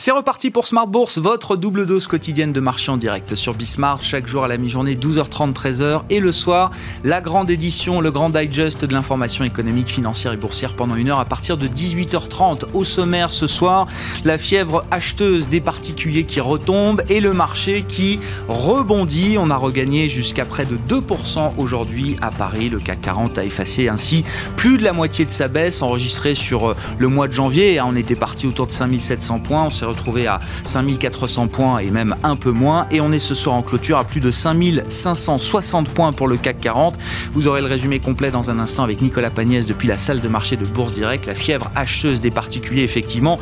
C'est reparti pour Smart Bourse, votre double dose quotidienne de marché en direct sur Bismart, chaque jour à la mi-journée, 12h30, 13h, et le soir, la grande édition, le grand digest de l'information économique, financière et boursière pendant une heure à partir de 18h30. Au sommaire ce soir, la fièvre acheteuse des particuliers qui retombe et le marché qui rebondit. On a regagné jusqu'à près de 2% aujourd'hui à Paris. Le CAC 40 a effacé ainsi plus de la moitié de sa baisse enregistrée sur euh, le mois de janvier. On était parti autour de 5700 points. Retrouvé à 5400 points et même un peu moins. Et on est ce soir en clôture à plus de 5560 points pour le CAC 40. Vous aurez le résumé complet dans un instant avec Nicolas Pagnès depuis la salle de marché de Bourse Direct. La fièvre hacheuse des particuliers, effectivement,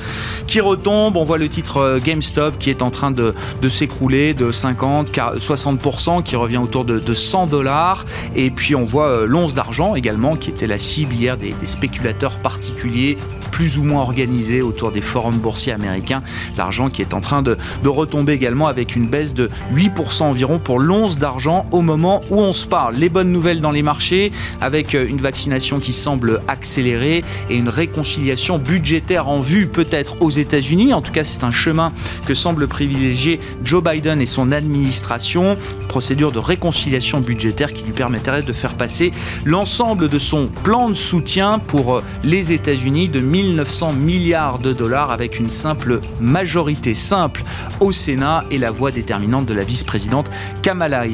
qui retombe. On voit le titre euh, GameStop qui est en train de, s'écrouler de 50, 60%, qui revient autour de, 100 dollars. Et puis on voit euh, l'once d'argent également, qui était la cible hier des, des spéculateurs particuliers plus ou moins organisés autour des forums boursiers américains. L'argent qui est en train de, retomber également avec une baisse de 8% environ pour l'once d'argent au moment où on se parle. Les bonnes nouvelles dans les marchés avec euh, une vaccination qui semble accélérer et une réconciliation budgétaire en vue peut-être aux États-Unis. En tout cas, c'est un chemin que semble privilégier Joe Biden et son administration. Procédure de réconciliation budgétaire qui lui permettrait de faire passer l'ensemble de son plan de soutien pour euh, les États-Unis de 1900 milliards de dollars avec une simple majorité simple au Sénat et la voix déterminante de la vice-présidente Kamala,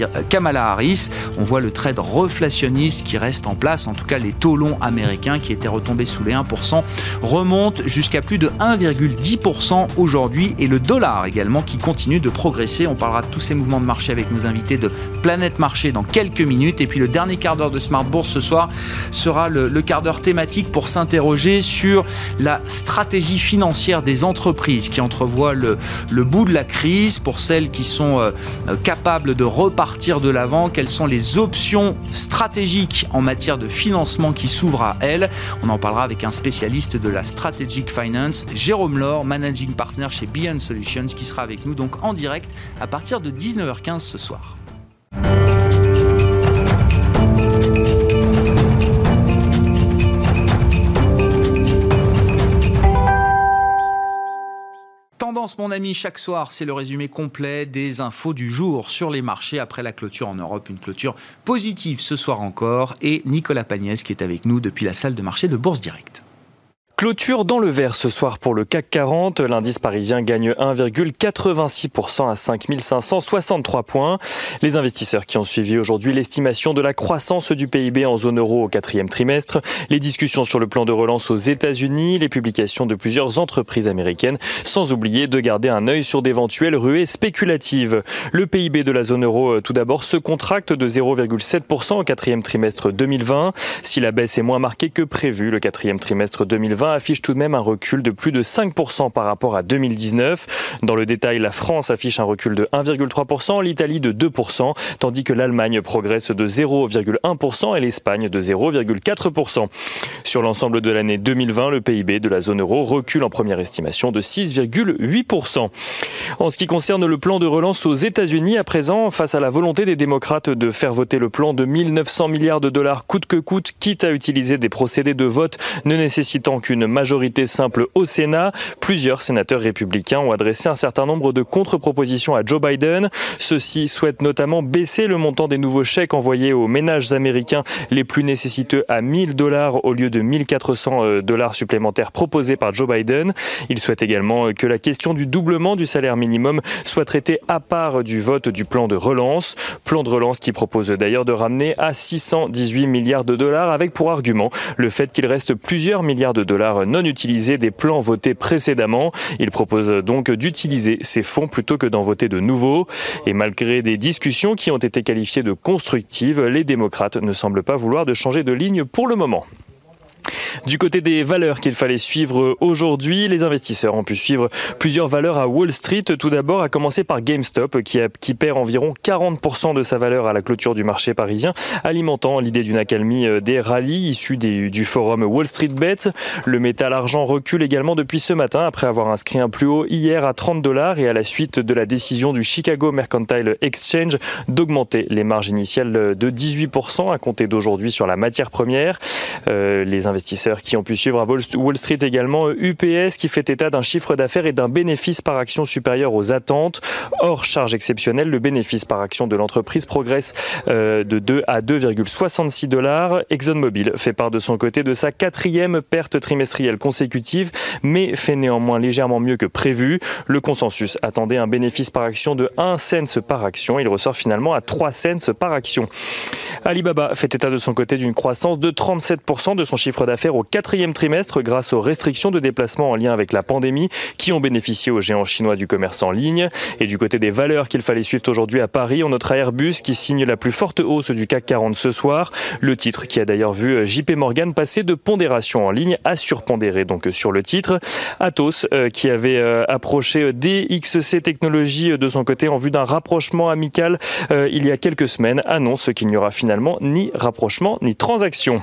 Harris. On voit le trade reflationniste qui reste en place, en tout cas les taux longs américains qui étaient retombés sous les 1% remontent jusqu'à plus de 1,10% aujourd'hui et le dollar également qui continue de progresser. On parlera de tous ces mouvements de marché avec nos invités de Planète Marché dans quelques minutes et puis le dernier quart d'heure de Smart Bourse ce soir sera le, le quart d'heure thématique pour s'interroger sur la stratégie financière des entreprises qui entrevoient le, bout de la crise, pour celles qui sont euh, capables de repartir de l'avant, quelles sont les options stratégiques en matière de financement qui s'ouvrent à elles? On en parlera avec un spécialiste de la Strategic Finance, Jérôme Laure, Managing Partner chez Beyond Solutions, qui sera avec nous donc en direct à partir de 19h15 ce soir. Mon ami, chaque soir, c'est le résumé complet des infos du jour sur les marchés après la clôture en Europe. Une clôture positive ce soir encore. Et Nicolas Pagnès qui est avec nous depuis la salle de marché de Bourse Directe. Clôture dans le vert ce soir pour le CAC 40. L'indice parisien gagne 1,86% à 5563 points. Les investisseurs qui ont suivi aujourd'hui l'estimation de la croissance du PIB en zone euro au quatrième trimestre, les discussions sur le plan de relance aux États-Unis, les publications de plusieurs entreprises américaines, sans oublier de garder un œil sur d'éventuelles ruées spéculatives. Le PIB de la zone euro, euh, tout d'abord, se contracte de 0,7% au quatrième trimestre 2020. Si la baisse est moins marquée que prévu, le quatrième trimestre 2020 affiche tout de même un recul de plus de 5% par rapport à 2019. Dans le détail, la France affiche un recul de 1,3%, l'Italie de 2%, tandis que l'Allemagne progresse de 0,1% et l'Espagne de 0,4%. Sur l'ensemble de l'année 2020, le PIB de la zone euro recule en première estimation de 6,8%. En ce qui concerne le plan de relance aux États-Unis, à présent, face à la volonté des démocrates de faire voter le plan de 1900 milliards de dollars coûte que coûte, quitte à utiliser des procédés de vote ne nécessitant qu'une majorité simple au Sénat. Plusieurs sénateurs républicains ont adressé un certain nombre de contre-propositions à Joe Biden. Ceux-ci souhaitent notamment baisser le montant des nouveaux chèques envoyés aux ménages américains les plus nécessiteux à 1000 dollars au lieu de 1400 euh, dollars supplémentaires proposés par Joe Biden. Ils souhaitent également que la question du doublement du salaire minimum soit traitée à part du vote du plan de relance. Plan de relance qui propose d'ailleurs de ramener à 618 milliards de dollars avec pour argument le fait qu'il reste plusieurs milliards de dollars non utilisés des plans votés précédemment. Il propose donc d'utiliser ces fonds plutôt que d'en voter de nouveaux. Et malgré des discussions qui ont été qualifiées de constructives, les démocrates ne semblent pas vouloir de changer de ligne pour le moment. Du côté des valeurs qu'il fallait suivre aujourd'hui, les investisseurs ont pu suivre plusieurs valeurs à Wall Street. Tout d'abord, à commencer par GameStop, qui, perd environ 40% de sa valeur à la clôture du marché parisien, alimentant l'idée d'une accalmie euh, des rallyes issus du forum Wall Street Bet. Le métal argent recule également depuis ce matin après avoir inscrit un plus haut hier à 30 dollars et à la suite de la décision du Chicago Mercantile Exchange d'augmenter les marges initiales de 18% à compter d'aujourd'hui sur la matière première. Euh, les investisseurs qui ont pu suivre à Wall Street également, UPS qui fait état d'un chiffre d'affaires et d'un bénéfice par action supérieur aux attentes. Hors charge exceptionnelle, le bénéfice par action de l'entreprise progresse euh, de 2 à 2,66 dollars. ExxonMobil fait part de son côté de sa quatrième perte trimestrielle consécutive, mais fait néanmoins légèrement mieux que prévu. Le consensus attendait un bénéfice par action de 1 cent par action. Il ressort finalement à 3 cents par action. Alibaba fait état de son côté d'une croissance de 37% de son chiffre d'affaires au quatrième trimestre grâce aux restrictions de déplacement en lien avec la pandémie qui ont bénéficié aux géants chinois du commerce en ligne. Et du côté des valeurs qu'il fallait suivre aujourd'hui à Paris, on notera Airbus qui signe la plus forte hausse du CAC 40 ce soir. Le titre qui a d'ailleurs vu JP Morgan passer de pondération en ligne à surpondéré donc sur le titre. Atos euh, qui avait euh, approché DXC Technologies de son côté en vue d'un rapprochement amical euh, il y a quelques semaines annonce qu'il n'y aura finalement ni rapprochement ni transaction.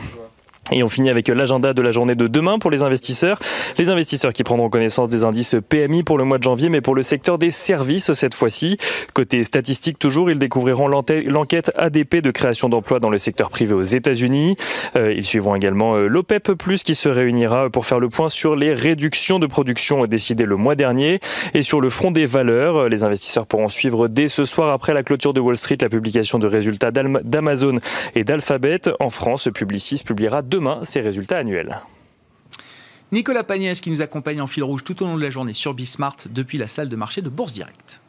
Et on finit avec l'agenda de la journée de demain pour les investisseurs. Les investisseurs qui prendront connaissance des indices PMI pour le mois de janvier, mais pour le secteur des services cette fois-ci. Côté statistique toujours, ils découvriront l'enquête ADP de création d'emplois dans le secteur privé aux États-Unis. Euh, ils suivront également euh, l'OPEP+, qui se réunira pour faire le point sur les réductions de production décidées le mois dernier. Et sur le front des valeurs, euh, les investisseurs pourront suivre dès ce soir après la clôture de Wall Street la publication de résultats d'Amazon et d'Alphabet. En France, Publicis publiera deux demain ses résultats annuels. Nicolas Pagnès qui nous accompagne en fil rouge tout au long de la journée sur Bismart depuis la salle de marché de Bourse Direct.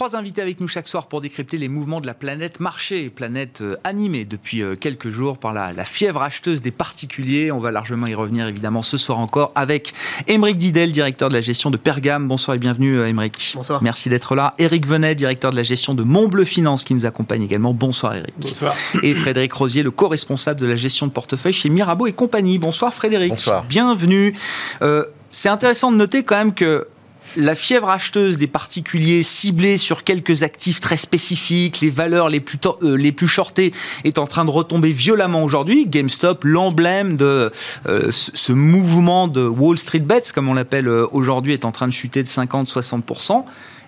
Trois invités avec nous chaque soir pour décrypter les mouvements de la planète marché, planète euh, animée depuis euh, quelques jours par la, fièvre acheteuse des particuliers. On va largement y revenir évidemment ce soir encore avec Émeric Didel, directeur de la gestion de Pergame. Bonsoir et bienvenue euh, Émeric. Bonsoir. Merci d'être là. Éric Venet, directeur de la gestion de Montbleu Finance qui nous accompagne également. Bonsoir Éric. Bonsoir. Et Frédéric Rosier, le co-responsable de la gestion de portefeuille chez Mirabeau et compagnie. Bonsoir Frédéric. Bonsoir. Bienvenue. c'est intéressant de noter quand même que la fièvre acheteuse des particuliers ciblés sur quelques actifs très spécifiques, les valeurs les plus, euh, les plus shortées, est en train de retomber violemment aujourd'hui. GameStop, l'emblème de euh, ce mouvement de Wall Street Bets, comme on l'appelle euh, aujourd'hui, est en train de chuter de 50-60%.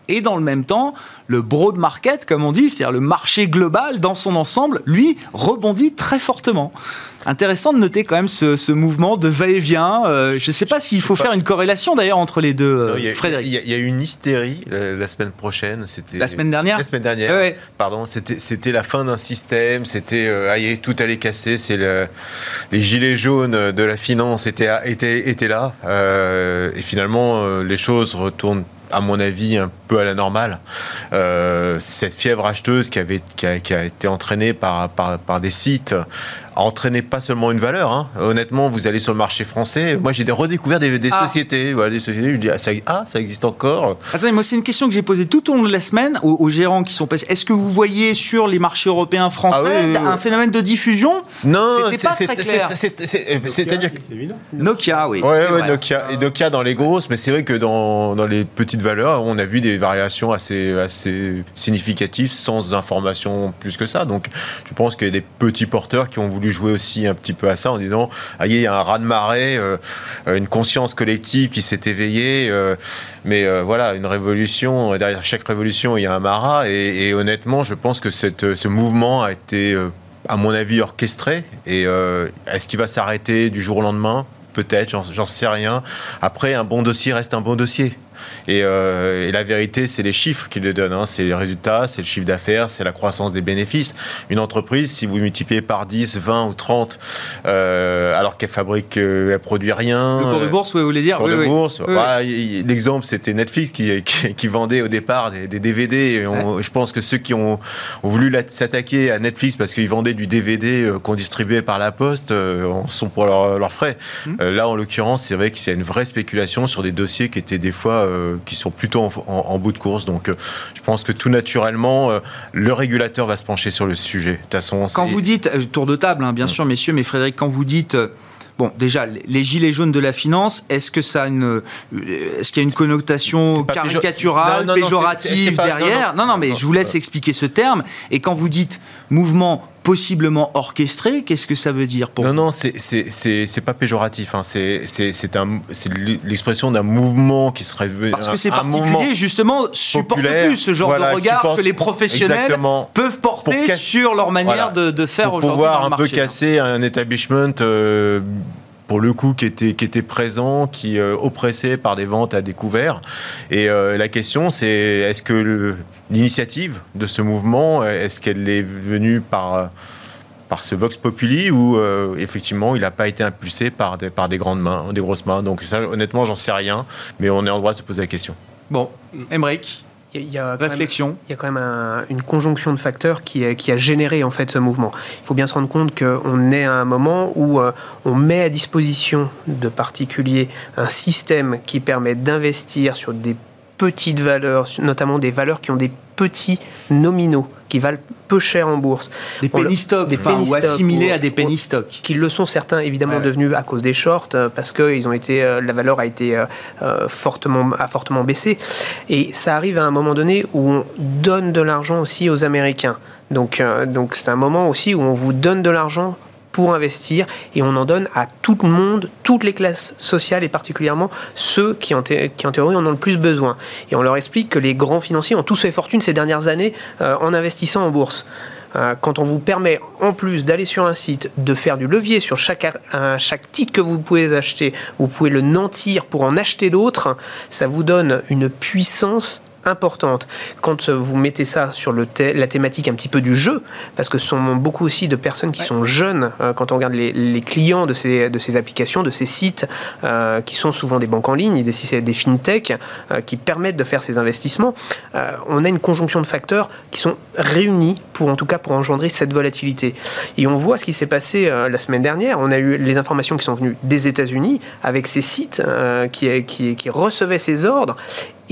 Et dans le même temps, le broad market, comme on dit, c'est-à-dire le marché global dans son ensemble, lui, rebondit très fortement. Intéressant de noter quand même ce, mouvement de va-et-vient. Euh, je ne sais pas s'il faut faire une corrélation d'ailleurs entre les deux, euh, Frédéric. Il y, a eu une hystérie la, semaine prochaine. C'était la semaine dernière. La semaine dernière. Pardon. C'était la fin d'un système. C'était euh, tout allait casser. C'est le, les gilets jaunes de la finance étaient étaient, étaient là. Euh, et finalement, les choses retournent à mon avis, un peu à la normale. Euh, cette fièvre acheteuse qui, avait, qui, a, qui a été entraînée par, par, par, des sites entraîner pas seulement une valeur. Hein. Honnêtement, vous allez sur le marché français. Moi, j'ai redécouvert des, des ah. sociétés. Voilà, des sociétés. Je dis, ah, ça, ah, ça existe encore. Attendez, moi, c'est une question que j'ai posée tout au long de la semaine aux, gérants qui sont passés. Est-ce que vous voyez sur les marchés européens français ah un phénomène de diffusion? Non, c'est-à-dire Nokia, oui. Ouais, ouais, Nokia, et Nokia dans les grosses, mais c'est vrai que dans, dans, les petites valeurs, on a vu des variations assez, assez significatives sans information plus que ça. Donc, je pense qu'il y a des petits porteurs qui ont voulu jouer aussi un petit peu à ça en disant ah, il y a un raz-de-marée, euh, une conscience collective qui s'est éveillée. Euh, mais euh, voilà, une révolution, derrière chaque révolution, il y a un marat. Et, honnêtement, je pense que ce mouvement a été, à mon avis, orchestré. Et est-ce qu'il va s'arrêter du jour au lendemain? Peut-être, j'en sais rien. Après, un bon dossier reste un bon dossier. Euh, et, la vérité, c'est les chiffres qui le donnent. Hein. C'est les résultats, c'est le chiffre d'affaires, c'est la croissance des bénéfices. Une entreprise, si vous multipliez par 10, 20 ou 30, euh, alors qu'elle fabrique, euh, elle produit rien. Le cours de bourse, vous voulez dire cours de bourse. L'exemple, c'était Netflix qui, qui, vendait au départ des, DVD. Je pense que ceux qui ont, voulu s'attaquer à Netflix parce qu'ils vendaient du DVD qu'on distribuait par la poste sont pour leurs frais. Hum. là, en l'occurrence, c'est vrai qu'il y a une vraie spéculation sur des dossiers qui étaient des fois qui sont plutôt en, bout de course. Donc, je pense que tout naturellement, le régulateur va se pencher sur le sujet. De façon, quand vous dites tour de table, hein, bien sûr, messieurs, mais Frédéric, quand vous dites Bon, déjà, les gilets jaunes de la finance, est-ce que ça a une, est-ce qu'il y a une connotation caricaturale, péjorative derrière? Non non, mais je vous laisse expliquer ce terme. Et quand vous dites mouvement possiblement orchestré. Qu'est-ce que ça veut dire pour Non, vous non, c'est pas péjoratif. Hein. C'est l'expression d'un mouvement qui serait Parce que c'est particulier, justement, supporte plus ce genre de regard que les professionnels peuvent porter sur leur manière de, de, faire aujourd'hui. pouvoir un peu casser un establishment. Euh, pour le coup, qui était, présent, qui euh, oppressait par des ventes à découvert. Et euh, la question, c'est est-ce que l'initiative de ce mouvement, est-ce qu'elle est venue par par ce vox populi ou euh, effectivement il n'a pas été impulsé par des, par des grandes mains, des grosses mains? Donc ça, honnêtement, j'en sais rien, mais on est en droit de se poser la question. Bon, Emmerich, il y a, réflexion. il y a quand même une conjonction de facteurs qui, qui, a généré en fait ce mouvement. Il faut bien se rendre compte qu'on est à un moment où euh, on met à disposition de particuliers un système qui permet d'investir sur des petites valeurs, notamment des valeurs qui ont des petits nominaux, qui valent peu cher en bourse. Des penny stocks, des enfin, ou assimilés à des penny stocks. Qui le sont certains évidemment devenus à cause des shorts, euh, parce que ils ont été, euh, la valeur a été euh, fortement, a fortement baissé. Et ça arrive à un moment donné où on donne de l'argent aussi aux Américains. Donc, donc c'est un moment aussi où on vous donne de l'argent pour investir et on en donne à tout le monde, toutes les classes sociales et particulièrement ceux qui en, qui en théorie en ont le plus besoin. Et on leur explique que les grands financiers ont tous fait fortune ces dernières années euh, en investissant en bourse euh, quand on vous permet en plus d'aller sur un site, de faire du levier sur chaque, chaque titre que vous pouvez acheter, vous pouvez le nantir pour en acheter d'autres, ça vous donne une puissance importante. Quand vous mettez ça sur le la thématique un petit peu du jeu, parce que ce sont beaucoup aussi de personnes qui sont jeunes, euh, quand on regarde les, clients de ces, de ces applications, de ces sites, euh, qui sont souvent des banques en ligne, des, des fintech, euh, qui permettent de faire ces investissements, on a une conjonction de facteurs qui sont réunis pour, en tout cas, pour engendrer cette volatilité. Et on voit ce qui s'est passé la semaine dernière. On a eu les informations qui sont venues des États-Unis avec ces sites qui, qui, qui recevaient ces ordres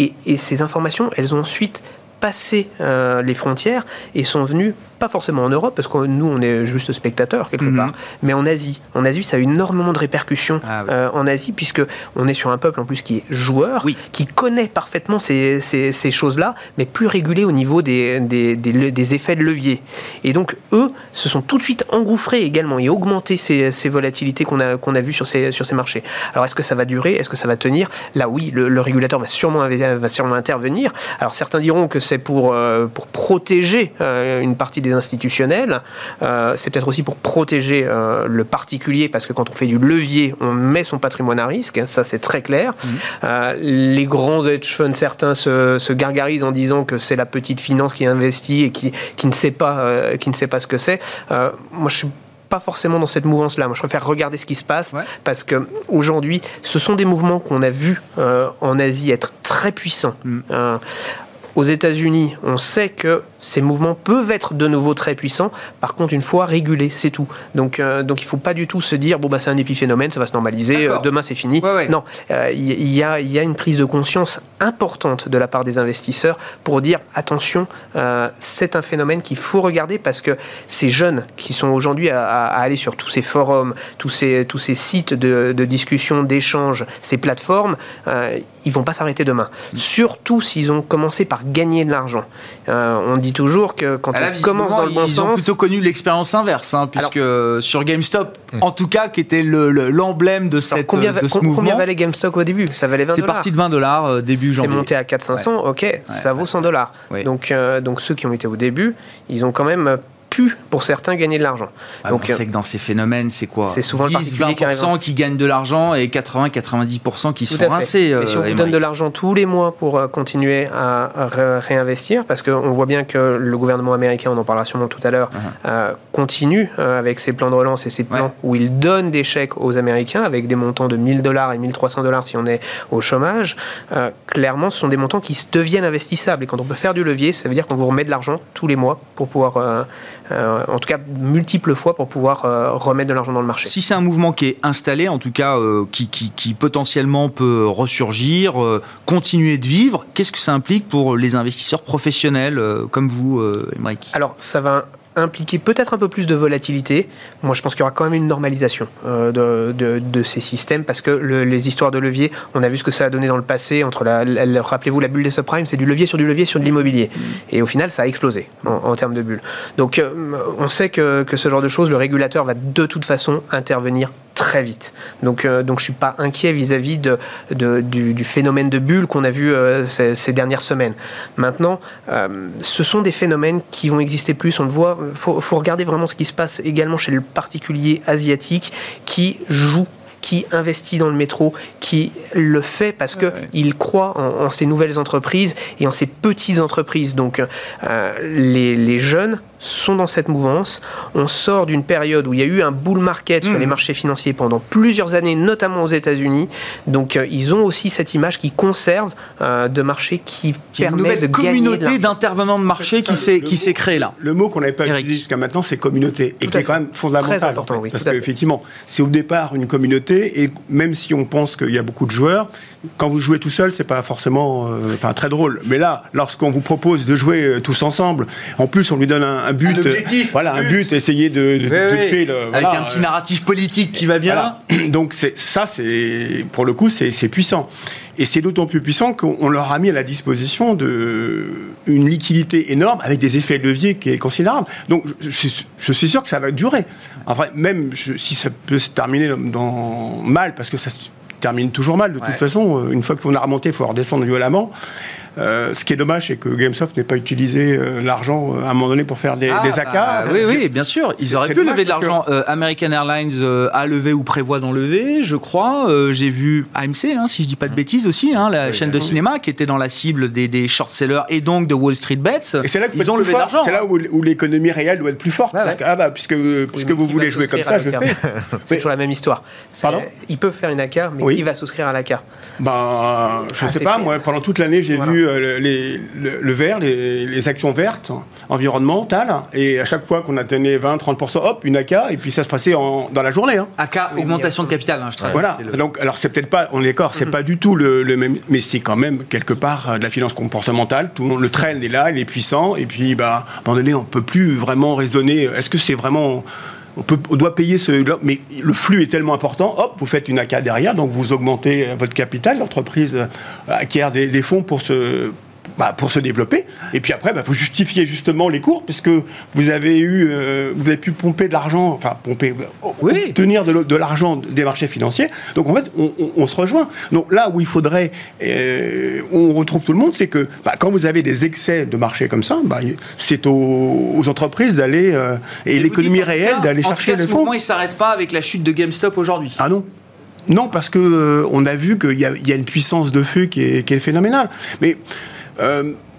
et, ces informations, elles ont ensuite passé euh, les frontières et sont venues pas forcément en Europe, parce que nous, on est juste spectateurs quelque mhm. part, mais en Asie. En Asie, ça a eu énormément de répercussions ah euh, en Asie, puisque on est sur un peuple en plus qui est joueur, qui connaît parfaitement ces, ces, choses-là, mais plus régulé au niveau des, des, des, effets de levier. Et donc, eux se sont tout de suite engouffrés également et augmenté ces, ces volatilités qu'on a, qu'on a vues sur ces, sur ces marchés. Alors, est-ce que ça va durer? Est-ce que ça va tenir? Là, oui, le, régulateur va sûrement, va sûrement intervenir. Alors, certains diront que c'est pour, euh, pour protéger euh, une partie des institutionnels. Euh, c'est peut-être aussi pour protéger euh, le particulier, parce que quand on fait du levier, on met son patrimoine à risque, hein, ça c'est très clair. Mmh. Euh, les grands hedge funds, certains se, gargarisent en disant que c'est la petite finance qui investit et qui, qui, ne, sait pas, qui ne sait pas ce que c'est. moi, je suis pas forcément dans cette mouvance-là. Moi, je préfère regarder ce qui se passe parce que aujourd'hui, ce sont des mouvements qu'on a vus en Asie être très puissants. Mmh. aux États-Unis, on sait que ces mouvements peuvent être de nouveau très puissants. Par contre, une fois régulés, c'est tout. Donc, euh, donc il ne faut pas du tout se dire bon bah c'est un épiphénomène, ça va se normaliser, euh, demain c'est fini. Non, euh, il y, a, y, a, une prise de conscience importante de la part des investisseurs pour dire attention, c'est un phénomène qu'il faut regarder parce que ces jeunes qui sont aujourd'hui à, aller sur tous ces forums, tous ces, tous ces sites de, de discussion, d'échange, ces plateformes, ils vont pas s'arrêter demain. Mm. Surtout s'ils ont commencé par gagner de l'argent. on dit toujours que quand on commence dans le bon sens. Ils ont plutôt connu l'expérience inverse, hein, puisque sur GameStop, hmm. en tout cas, qui était l'emblème de, cette, combien, de ce mouvement. Combien valait GameStop au début Ça valait 20 C'est parti de 20 dollars euh, début janvier. C'est monté à 4 500, ok, ça vaut 100 dollars. Donc, euh, donc ceux qui ont été au début, ils ont quand même pu, pour certains, gagner de l'argent. Ah, Donc, on sait que dans ces phénomènes, c'est quoi C'est souvent 10, 20% qui, gagnent de l'argent et 80-90% qui se font rincer. Et si on vous donne de l'argent tous les mois pour euh, continuer à réinvestir, parce qu'on voit bien que le gouvernement américain, on en parlera sûrement tout à l'heure, uh-huh. euh, continue euh, avec ses plans de relance et ses plans où il donne des chèques aux Américains avec des montants de 1000 dollars et 1300 dollars si on est au chômage. clairement, ce sont des montants qui deviennent investissables. Et quand on peut faire du levier, ça veut dire qu'on vous remet de l'argent tous les mois pour pouvoir en tout cas multiples fois pour pouvoir remettre de l'argent dans le marché. Si c'est un mouvement qui est installé, en tout cas qui, qui, potentiellement peut ressurgir, continuer de vivre, qu'est-ce que ça implique pour les investisseurs professionnels comme vous, Émeric? Alors, ça va impliquer peut-être un peu plus de volatilité. Moi, je pense qu'il y aura quand même une normalisation euh, de, de, ces systèmes parce que les histoires de levier, on a vu ce que ça a donné dans le passé. Entre la, rappelez-vous, la bulle des subprimes, c'est du levier sur du levier sur de l'immobilier. Et au final, ça a explosé en, termes de bulle. Donc, euh, on sait que, que, ce genre de choses, le régulateur va de toute façon intervenir très vite. Donc, euh, donc je ne suis pas inquiet vis-à-vis de, du, phénomène de bulle qu'on a vu euh, ces, dernières semaines. Maintenant, euh, ce sont des phénomènes qui vont exister plus, on le voit. Il faut, regarder vraiment ce qui se passe également chez le particulier asiatique qui joue qui investit dans le métro, qui le fait parce qu'il croit en, ces nouvelles entreprises et en ces petites entreprises. Donc les, les, jeunes sont dans cette mouvance. On sort d'une période où il y a eu un bull market sur les mmh. marchés financiers pendant plusieurs années, notamment aux États-Unis. Donc euh, ils ont aussi cette image qui conserve euh, de marché qui permet une nouvelle de communauté d'intervenants de marché qui s'est qui s'est créée là. Le mot qu'on n'avait pas utilisé jusqu'à maintenant, c'est communauté et qui est quand même fondamental. Très important, oui, parce qu'effectivement, c'est au départ une communauté et même si on pense qu'il y a beaucoup de joueurs, quand vous jouez tout seul, c'est pas forcément, euh, enfin très drôle. Mais là, lorsqu'on vous propose de jouer tous ensemble, en plus on lui donne un, un but, un objectif, voilà, un but, essayer de, de, tuer le, avec un petit narratif politique qui va bien. Donc ça, pour le coup, c'est puissant. Et c'est d'autant plus puissant qu'on leur a mis à la disposition de une liquidité énorme avec des effets de levier qui est considérable. Donc je, je suis sûr que ça va durer. En vrai, même si ça peut se terminer dans, mal, parce que ça se termine toujours mal de toute façon. Une fois qu'on a remonté, il faut redescendre violemment. Euh, ce qui est dommage, c'est que Gamesoft n'ait pas utilisé euh, l'argent euh, à un moment donné pour faire des, ah, AK. Bah, oui, oui, bien sûr. Ils auraient pu lever de l'argent. American Airlines a levé ou prévoit d'en lever, je crois. J'ai vu AMC, hein, si je dis pas de bêtises aussi, hein, la chaîne de cinéma qui était dans la cible des, des short-sellers et donc de Wall Street Bets. Et c'est là qu'ils ont levé de l'argent. C'est là où, l'économie réelle doit être plus forte. Ah bah, puisque, puisque vous voulez jouer comme ça, je fais. C'est toujours la même histoire. Pardon Ils peuvent faire une AK, mais qui va souscrire à l'AK Bah, je ne sais pas. Moi, pendant toute l'année, j'ai vu euh, les, le, vert, les, actions vertes environnementales, et à chaque fois qu'on atteignait 20-30%, hop, une AK, et puis ça se passait en, dans la journée. Hein. AK, augmentation de capital, hein, je travaille. Voilà, donc alors c'est peut-être pas, on est d'accord, c'est mm-hmm. pas du tout le, même, mais c'est quand même quelque part euh, de la finance comportementale, tout le, monde, le trend est là, il est puissant, et puis bah, à un moment donné, on peut plus vraiment raisonner, est-ce que c'est vraiment on, doit payer ce. Mais le flux est tellement important, hop, vous faites une AK derrière, donc vous augmentez votre capital, l'entreprise acquiert des, fonds pour se bah, pour se développer. Et puis après, bah, vous justifiez justement les cours, puisque vous avez eu, euh, vous avez pu pomper de l'argent, enfin pomper, obtenir de, l'argent des marchés financiers. Donc en fait, on, se rejoint. Donc là où il faudrait, euh, on retrouve tout le monde, c'est que bah, quand vous avez des excès de marché comme ça, c'est aux, entreprises d'aller euh, et, l'économie réelle d'aller chercher les fonds. il ne s'arrête pas avec la chute de GameStop aujourd'hui. Ah non. Non, parce que on a vu qu'il y, a une puissance de feu qui est, qui est phénoménale. Mais euh,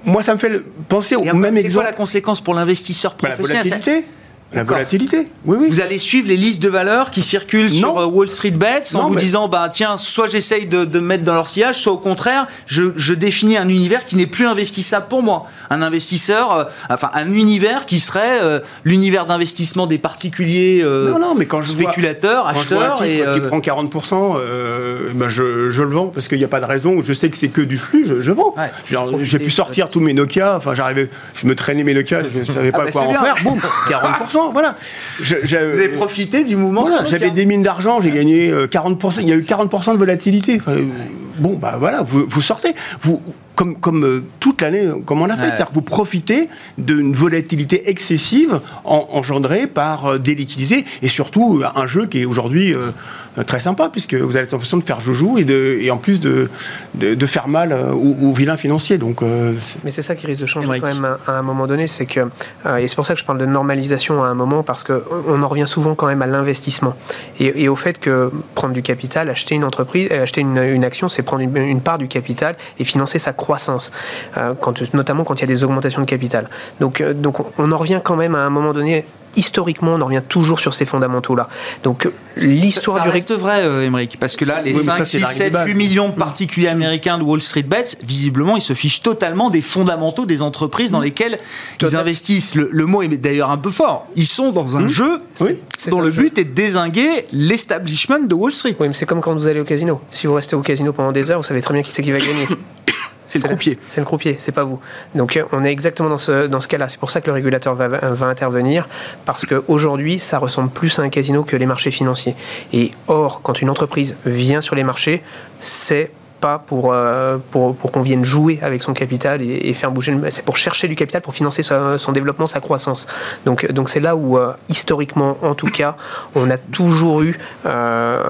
moi, ça me fait penser au même exemple. C'est quoi la conséquence pour l'investisseur bah, professionnel? La volatilité, oui, oui. Vous allez suivre les listes de valeurs qui circulent sur euh, Wall Street Bets en vous disant, bah tiens, soit j'essaye de, de, mettre dans leur sillage, soit au contraire, je, je définis un univers qui n'est plus investissable pour moi. Un investisseur, euh, enfin un univers qui serait euh, l'univers d'investissement des particuliers non, non, mais quand je spéculateurs, vois, acheteurs. Quand je vois un titre qui prend 40%, bah, je, je, le vends parce qu'il n'y a pas de raison. Je sais que c'est que du flux, je, je vends. J'ai pu sortir tous mes Nokia, enfin j'arrivais, je me traînais mes Nokia, je ne savais ah pas bah, quoi en faire. Boum, 40%. Voilà. Vous avez profité du mouvement J'avais des mines d'argent, j'ai gagné 40%. Euh, Il y a eu 40% de volatilité. bon, bah voilà, vous, vous sortez. Vous, comme, comme euh, toute l'année, comme on a fait. C'est-à-dire que vous profitez d'une volatilité excessive engendrée par euh, des liquidités et surtout un jeu qui est aujourd'hui très sympa puisque vous avez l'impression de faire joujou et, de, et en plus de, de, faire mal aux, vilains financiers. Donc, Mais c'est ça qui risque de changer quand même à, un moment donné. C'est que, et c'est pour ça que je parle de normalisation à un moment parce qu'on en revient souvent quand même à l'investissement et, au fait que prendre du capital, acheter une entreprise, acheter une, action, c'est prendre une, une part du capital et financer sa croissance croissance, quand, notamment quand il y a des augmentations de capital. Donc, donc on en revient quand même à un moment donné historiquement, on en revient toujours sur ces fondamentaux-là. Donc l'histoire ça, ça du reste vrai, euh, parce que là, les 5, 6, 7, 8 millions de particuliers américains de Wall Street Bets, visiblement, ils se fichent totalement des fondamentaux des entreprises dans mm. lesquelles ils investissent. Le, mot est d'ailleurs un peu fort. Ils sont dans un mm. jeu dont le but est de désinguer l'establishment de Wall Street. Oui, mais c'est comme quand vous allez au casino. Si vous restez au casino pendant des heures, vous savez très bien qui c'est qui va gagner. C'est le croupier. C'est le croupier, c'est pas vous. Donc euh, on est exactement dans ce, dans ce cas-là. C'est pour ça que le régulateur va, va intervenir, parce qu'aujourd'hui, ça ressemble plus à un casino que les marchés financiers. Et or, quand une entreprise vient sur les marchés, c'est pas pour, euh, pour, pour qu'on vienne jouer avec son capital et, faire bouger. C'est pour chercher du capital pour financer son, développement, sa croissance. Donc donc c'est là où euh, historiquement, en tout cas, on a toujours eu euh,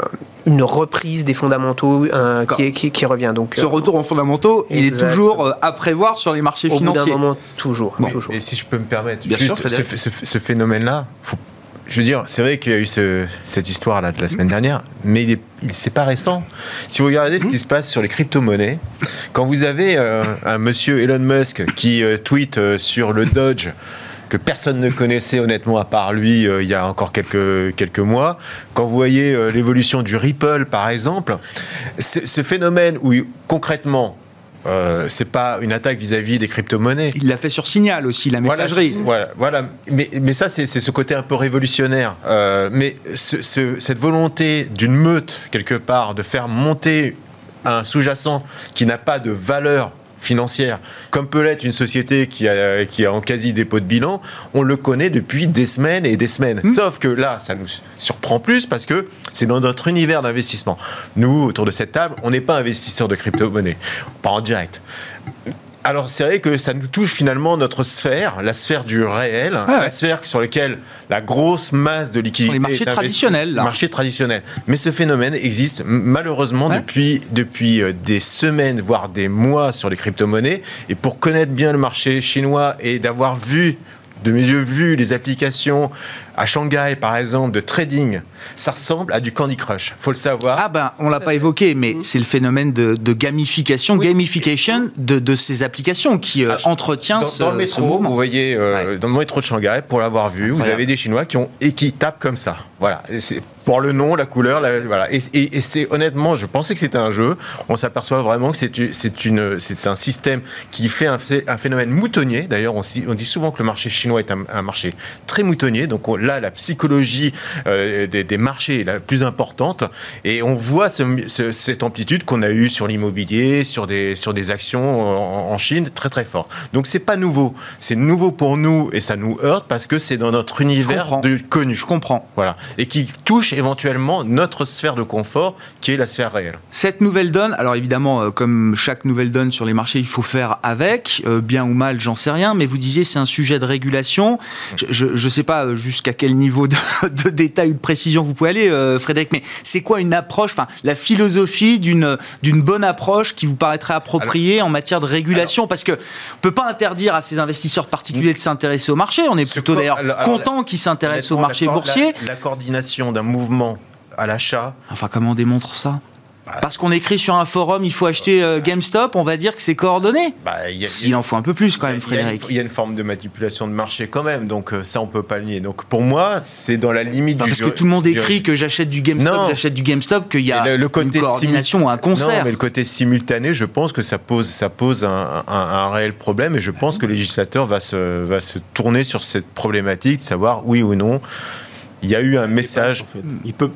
une reprise des fondamentaux qui, qui, revient. Donc ce retour en fondamentaux, il est toujours à prévoir sur les marchés financiers. Au bout d'un moment, toujours. toujours. Et si je peux me permettre, juste ce, ce phénomène-là, faut je veux dire, c'est vrai qu'il y a eu cette histoire-là de la semaine dernière, mais il est, c'est pas récent. Si vous regardez ce qui se passe sur les crypto-monnaies, quand vous avez euh, un monsieur Elon Musk qui euh, tweet euh, sur le Dodge que personne ne connaissait honnêtement à part lui il y a encore quelques, quelques mois. Quand vous voyez l'évolution du Ripple par exemple, ce phénomène où concrètement euh, c'est pas une attaque vis-à-vis des crypto-monnaies. Il l'a fait sur Signal aussi, la messagerie. Voilà, voilà, Mais, mais ça, c'est ce côté un peu révolutionnaire. Euh, mais cette volonté d'une meute, quelque part, de faire monter un sous-jacent qui n'a pas de valeur financière, comme peut l'être une société qui a, qui a en quasi dépôt de bilan, on le connaît depuis des semaines et des semaines. Hmm. Sauf que là, ça nous surprend plus parce que c'est dans notre univers d'investissement. Nous, autour de cette table, on n'est pas investisseurs de crypto-monnaie, pas en direct alors c'est vrai que ça nous touche finalement notre sphère, la sphère du réel, la sphère sur laquelle la grosse masse de liquidités. Les marchés traditionnels. Là. Marchés traditionnels. Mais ce phénomène existe malheureusement depuis, depuis euh, des semaines, voire des mois sur les crypto-monnaies. Et pour connaître bien le marché chinois et d'avoir vu de mes yeux vus les applications à Shanghai, par exemple, de trading, ça ressemble à du Candy Crush. Faut le savoir. Ah ben, on l'a pas évoqué, mais c'est le phénomène de, gamification, gamification de, ces applications qui euh, ah, entretient dans, ce, dans le métro, Vous voyez, euh, dans le métro de Shanghai, pour l'avoir vu, vous avez des Chinois qui ont et qui tapent comme ça. Voilà. C'est pour le nom, la couleur, voilà. Et, et, c'est honnêtement, je pensais que c'était un jeu. On s'aperçoit vraiment que c'est c'est une c'est un système qui fait un, un phénomène moutonnier. D'ailleurs, on, on, dit souvent que le marché chinois est un, marché très moutonnier. Donc là, la psychologie euh, des, marchés est la plus importante. Et on voit cette amplitude qu'on a eue sur l'immobilier, sur des, sur des actions en, Chine, très très fort. Donc c'est pas nouveau. C'est nouveau pour nous et ça nous heurte parce que c'est dans notre univers de connu. Je comprends. Voilà. Et qui touche éventuellement notre sphère de confort, qui est la sphère réelle. Cette nouvelle donne, alors évidemment, euh, comme chaque nouvelle donne sur les marchés, il faut faire avec, euh, bien ou mal, j'en sais rien, mais vous disiez c'est un sujet de régulation. Je ne sais pas jusqu'à quel niveau de, de, détail ou de précision vous pouvez aller, euh, Frédéric, mais c'est quoi une approche, enfin la philosophie d'une bonne approche qui vous paraîtrait appropriée en matière de régulation? Parce que on peut pas interdire à ces investisseurs particuliers de s'intéresser au marché. On est plutôt d'ailleurs content qu'ils s'intéressent au marché boursier. La, la coordination d'un mouvement à l'achat. Enfin, comment on démontre ça? Parce qu'on écrit sur un forum, il faut acheter euh, GameStop, on va dire que c'est coordonné. Bah, S'il en faut un peu plus quand même, Frédéric. Il y, a une forme de manipulation de marché quand même, donc euh, ça on peut pas le nier. Donc pour moi, c'est dans la limite du. Parce que tout le monde écrit que j'achète du GameStop, j'achète du GameStop, qu'il y a le, côté une coordination ou un concert. Non, mais le côté simultané, je pense que ça pose, ça pose un, réel problème, et je pense que le législateur va se, va se tourner sur cette problématique, de savoir oui ou non. Il y a eu un message. Il peut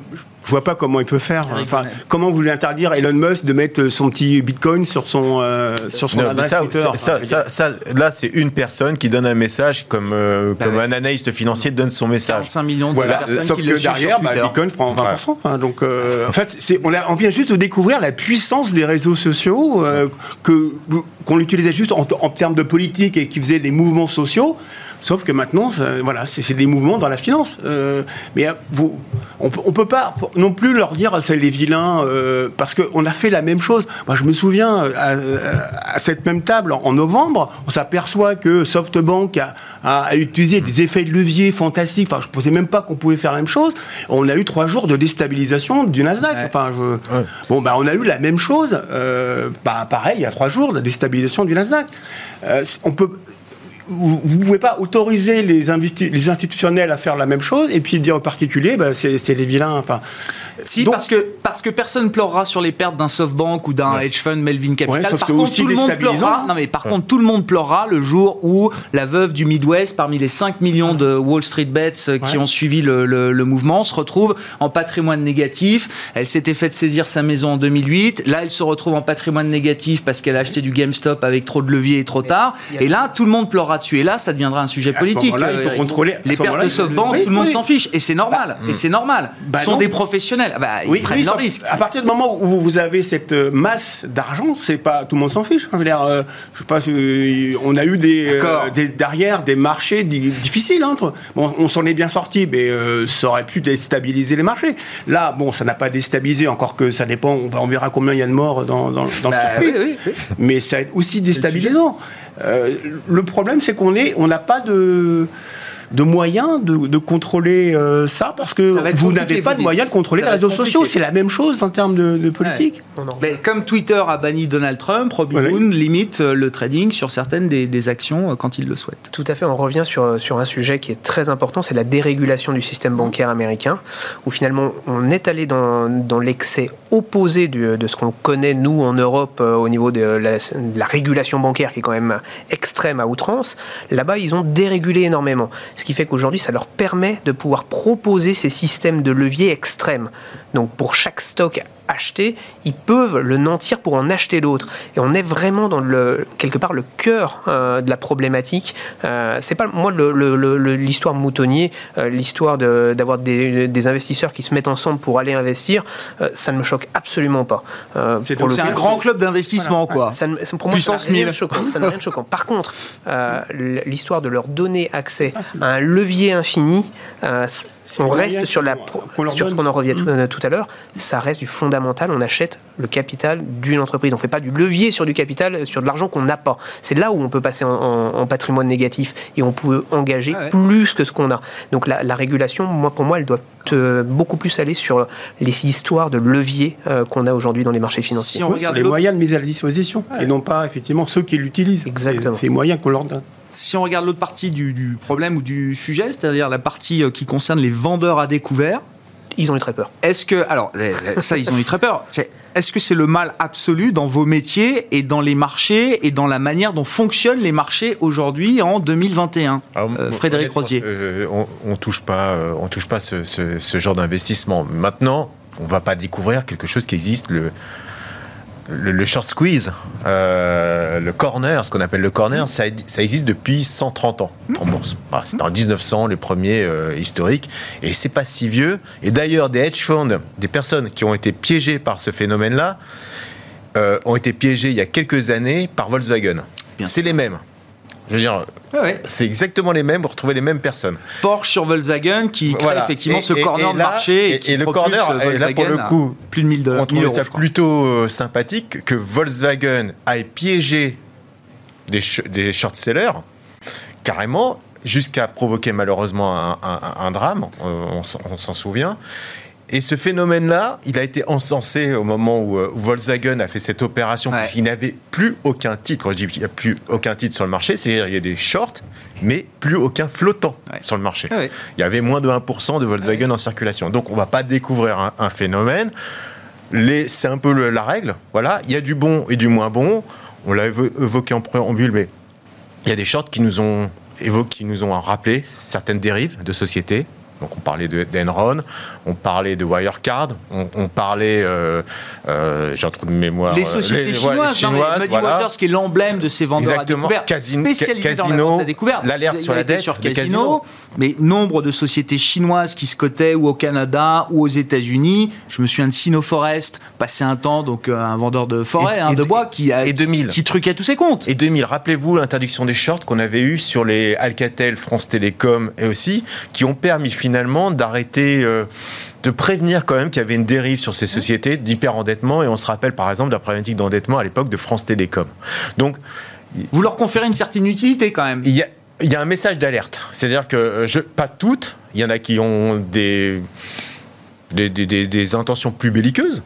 je vois pas comment il peut faire. Enfin, comment vous voulez interdire Elon Musk de mettre son petit Bitcoin sur son euh, sur son adresse ça, Twitter ça, ça, Là, c'est une personne qui donne un message, comme euh, bah comme un analyste financier donne son message. 5 millions de voilà. personnes Sauf qui que derrière, bah, Bitcoin prend 20%. Hein, donc, euh, en fait, on, on, vient juste de découvrir la puissance des réseaux sociaux que qu'on utilisait juste en, en termes de politique et qui faisait des mouvements sociaux Sauf que maintenant, voilà, c'est des mouvements dans la finance. Euh, mais vous, on, ne peut pas non plus leur dire c'est les vilains parce qu'on a fait la même chose. Moi, je me souviens à, cette même table en, novembre, on s'aperçoit que SoftBank a, utilisé des effets de levier fantastiques. Enfin, je ne pensais même pas qu'on pouvait faire la même chose. On a eu trois jours de déstabilisation du Nasdaq. Enfin, bon, bah, on a eu la même chose. Bah, pareil, il y a trois jours, la déstabilisation du Nasdaq. on peut vous ne pouvez pas autoriser les, institutionnels à faire la même chose et puis dire aux particuliers, bah, c'est les vilains. Enfin, si, parce, que, parce que personne pleurera sur les pertes d'un SoftBank ou d'un hedge fund Melvin Capital. par contre, tout le monde pleurera, non, mais par contre, tout le monde pleurera le jour où la veuve du Midwest, parmi les 5 millions de Wall Street Bets euh, qui ont suivi le, le, mouvement, se retrouve en patrimoine négatif. Elle s'était fait saisir sa maison en 2008. Là, elle se retrouve en patrimoine négatif parce qu'elle a acheté du GameStop avec trop de levier et trop tard. Et là, tout le monde pleurera dessus. Et là, ça deviendra un sujet politique. il faut euh, contrôler. Les pertes de SoftBank, tout le monde s'en fiche. Et c'est normal. Bah, et c'est normal. Bah, Ce sont des professionnels. Ah bah, ils prennent leurs risques. À partir du moment où vous avez cette euh, masse d'argent, c'est pas tout le monde s'en fiche. Je veux dire, euh, je sais pas, on a eu des, des, derrière des marchés difficiles. Hein, bon, on s'en est bien sorti, mais ça aurait pu déstabiliser les marchés. Là, bon, ça n'a pas déstabilisé, encore que ça dépend. On verra combien il y a de morts dans, dans, dans le circuit. Mais ça est aussi déstabilisant. Euh, le problème, c'est qu'on est, on n'a pas de de moyens de, contrôler euh, ça parce que vous n'avez pas de moyens de contrôler les réseaux sociaux. C'est la même chose en termes de, politique. Mais comme Twitter a banni Donald Trump, Robinhood limite euh, le trading sur certaines des, actions quand il le souhaite. Tout à fait. On revient sur, sur un sujet qui est très important, c'est la dérégulation du système bancaire américain, où finalement on est allé dans, dans l'excès opposé de ce qu'on connaît nous en Europe au niveau de la, de la régulation bancaire qui est quand même extrême à outrance. Là-bas, ils ont dérégulé énormément. Ce qui fait qu'aujourd'hui, ça leur permet de pouvoir proposer ces systèmes de levier extrêmes. Donc pour chaque stock acheter, ils peuvent le nantir pour en acheter d'autres. Et on est vraiment dans le quelque part le cœur euh, de la problématique. Euh, c'est pas moi l'histoire moutonnier, euh, l'histoire d'avoir des, investisseurs qui se mettent ensemble pour aller investir, ça ne me choque absolument pas. c'est un grand club d'investissement quoi. Ça, pour moi, Puissance ça n'a rien, de choquant. Par contre, l'histoire de leur donner accès à un levier infini, on reste sur la sur ce qu'on en revient tout, tout à l'heure, ça reste du fondamental on achète le capital d'une entreprise. On ne fait pas du levier sur du capital, sur de l'argent qu'on n'a pas. C'est là où on peut passer en, patrimoine négatif et on peut engager ah plus que ce qu'on a. Donc la, régulation, moi, pour moi, elle doit beaucoup plus aller sur les histoires de levier euh, qu'on a aujourd'hui dans les marchés financiers. Si on regarde les moyens de mise à la disposition et non pas effectivement ceux qui l'utilisent. Exactement. Ces moyens qu'on leur donne. Si on regarde l'autre partie du, du, problème ou du sujet, c'est-à-dire la partie euh, qui concerne les vendeurs à découvert, ils ont eu très peur. Est-ce que, alors, ça, ils ont eu très peur. Est-ce que c'est le mal absolu dans vos métiers et dans les marchés et dans la manière dont fonctionnent les marchés aujourd'hui en 2021 euh, Frédéric Rosier? Euh, on, ne touche pas, euh, on touche pas ce, ce genre d'investissement. Maintenant, on ne va pas découvrir quelque chose qui existe. Le, le, short squeeze, euh, le corner, ce qu'on appelle le corner, ça, existe depuis 130 ans en bourse. c'est en 1900 les premiers euh, historiques, et c'est pas si vieux. Et d'ailleurs, des hedge funds, des personnes qui ont été piégées par ce phénomène-là, euh, ont été piégées il y a quelques années par Volkswagen. C'est les mêmes. Je veux dire, c'est exactement les mêmes, vous retrouvez les mêmes personnes. Porsche sur Volkswagen qui crée effectivement ce corner de marché. Et, le corner, là pour le coup, plus de 1000 dollars. On trouve ça plutôt euh, sympathique que Volkswagen ait piégé des, des short-sellers, carrément, jusqu'à provoquer malheureusement un, drame, on s'en souvient. Et ce phénomène-là, il a été encensé au moment où, euh, Volkswagen a fait cette opération, parce qu'il n'avait plus aucun titre. Quand je dis qu'il n'y a plus aucun titre sur le marché, c'est-à-dire qu'il y a des shorts, mais plus aucun flottant sur le marché. Ah il y avait moins de 1% de Volkswagen en circulation. Donc on ne va pas découvrir un, phénomène. C'est un peu la règle. Voilà, il y a du bon et du moins bon. On l'a évoqué en préambule, mais il y a des shorts qui nous ont évoqué, qui nous ont rappelé certaines dérives de société Donc on parlait d'Enron, on parlait de Wirecard, on, parlait, euh, euh, j'ai un trou de mémoire. Les sociétés chinoises, les chinoises Muddy Waters qui est l'emblème de ces vendeurs Exactement. à découvert, Casino, spécialisés dans la découverte. L'alerte sur la dette sur casino, mais nombre de sociétés chinoises qui se cotaient ou au Canada ou aux États-Unis. Je me souviens de Sinoforest, passé un temps donc euh, un vendeur de forêt, hein, de bois qui a et 2000. qui truquait tous ses comptes. Et 2000, rappelez-vous l'interdiction des shorts qu'on avait eu sur les Alcatel, France Télécom et aussi qui ont permis finalement d'arrêter, euh, de prévenir quand même qu'il y avait une dérive sur ces sociétés d'hyperendettement. Et on se rappelle par exemple de la problématique d'endettement à l'époque de France Télécom. Donc, vous leur conférez une certaine utilité quand même. Il y a, il y a un message d'alerte. C'est-à-dire que, euh, je, pas toutes, il y en a qui ont des, des, des, des intentions plus belliqueuses,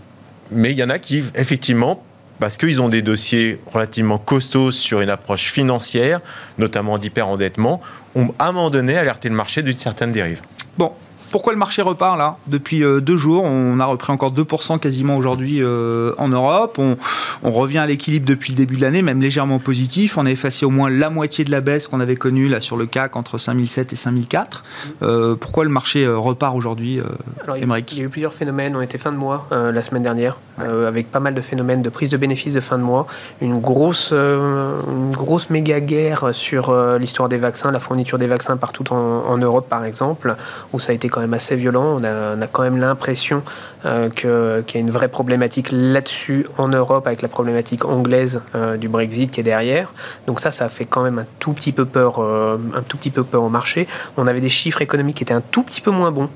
mais il y en a qui, effectivement, parce qu'ils ont des dossiers relativement costauds sur une approche financière, notamment d'hyperendettement, ont à un moment donné alerté le marché d'une certaine dérive. Bon, pourquoi le marché repart là? Depuis euh, deux jours, on a repris encore 2% quasiment aujourd'hui euh, en Europe. On, revient à l'équilibre depuis le début de l'année, même légèrement positif. On a effacé au moins la moitié de la baisse qu'on avait connue là sur le CAC entre 5007 et 5004. Euh, pourquoi le marché repart aujourd'hui, il, il y a eu plusieurs phénomènes. On était fin de mois la semaine dernière, avec pas mal de phénomènes de prise de bénéfices de fin de mois. Une grosse, une grosse méga guerre sur l'histoire des vaccins, la fourniture des vaccins partout en, en Europe par exemple, où ça a été quand même assez violent. On a, quand même l'impression euh, qu'il y a une vraie problématique là-dessus en Europe avec la problématique anglaise euh, du Brexit qui est derrière. Donc ça, ça fait quand même un tout petit peu peur, euh, un tout petit peu peur au marché. On avait des chiffres économiques qui étaient un tout petit peu moins bons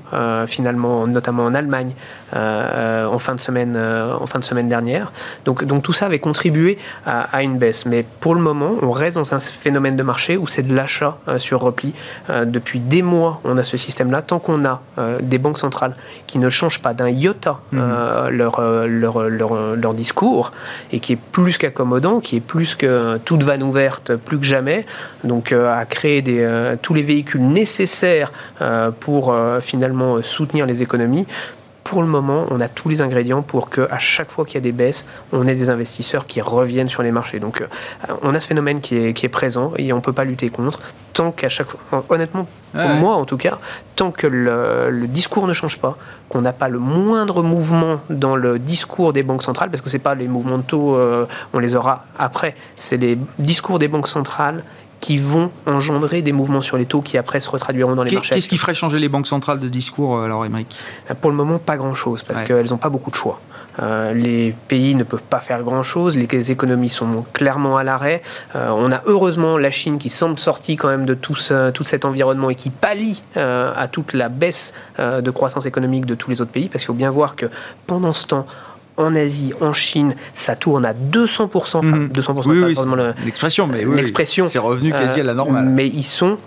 finalement, notamment en Allemagne en fin de semaine, en fin de semaine dernière. Donc, tout ça avait contribué à, à, une baisse. Mais pour le moment, on reste dans un phénomène de marché où c'est de l'achat sur repli. depuis des mois, on a ce système-là. Tant qu'on a des banques centrales qui ne changent pas d'un iota euh, mhm. leur, euh, leur, leur, leur, discours et qui est plus qu'accommodant, qui est plus que toute vanne ouverte, plus que jamais, donc à créer des, tous les véhicules nécessaires pour finalement soutenir les économies pour le moment, on a tous les ingrédients pour que à chaque fois qu'il y a des baisses, on ait des investisseurs qui reviennent sur les marchés. Donc, on a ce phénomène qui est, qui est présent et on ne peut pas lutter contre tant qu'à chaque fois, honnêtement, pour moi en tout cas, tant que le, discours ne change pas, qu'on n'a pas le moindre mouvement dans le discours des banques centrales, parce que ce n'est pas les mouvements de taux, euh, on les aura après, c'est les discours des banques centrales qui vont engendrer des mouvements sur les taux qui après se retraduiront dans les marchés. Qu'est-ce qui ferait changer les banques centrales de discours, euh, alors, Émeric? Pour le moment, pas grand-chose, parce qu'elles n'ont pas beaucoup de choix. Euh, les pays ne peuvent pas faire grand-chose, les économies sont clairement à l'arrêt. Euh, on a heureusement la Chine qui semble sortie quand même de tout, tout cet environnement et qui pallie euh, à toute la baisse de croissance économique de tous les autres pays, parce qu'il faut bien voir que pendant ce temps, en Asie, en Chine, ça tourne à 200%. Enfin, 200%, oui, l'expression, mais oui, l'expression. C'est revenu quasi à la normale. Mais ils sont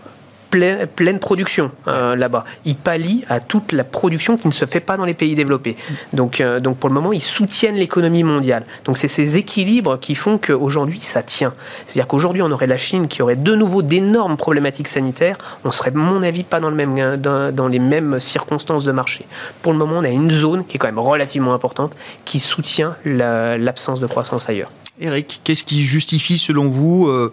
pleine, production euh, là-bas. Ils pallient à toute la production qui ne se fait pas dans les pays développés. Donc, euh, donc pour le moment, ils soutiennent l'économie mondiale. Donc c'est ces équilibres qui font qu'aujourd'hui, ça tient. C'est-à-dire qu'aujourd'hui, on aurait la Chine qui aurait de nouveau d'énormes problématiques sanitaires. On serait, mon avis, pas dans, le même, dans, dans les mêmes circonstances de marché. Pour le moment, on a une zone qui est quand même relativement importante qui soutient l'absence de croissance ailleurs. Eric, qu'est-ce qui justifie selon vous euh,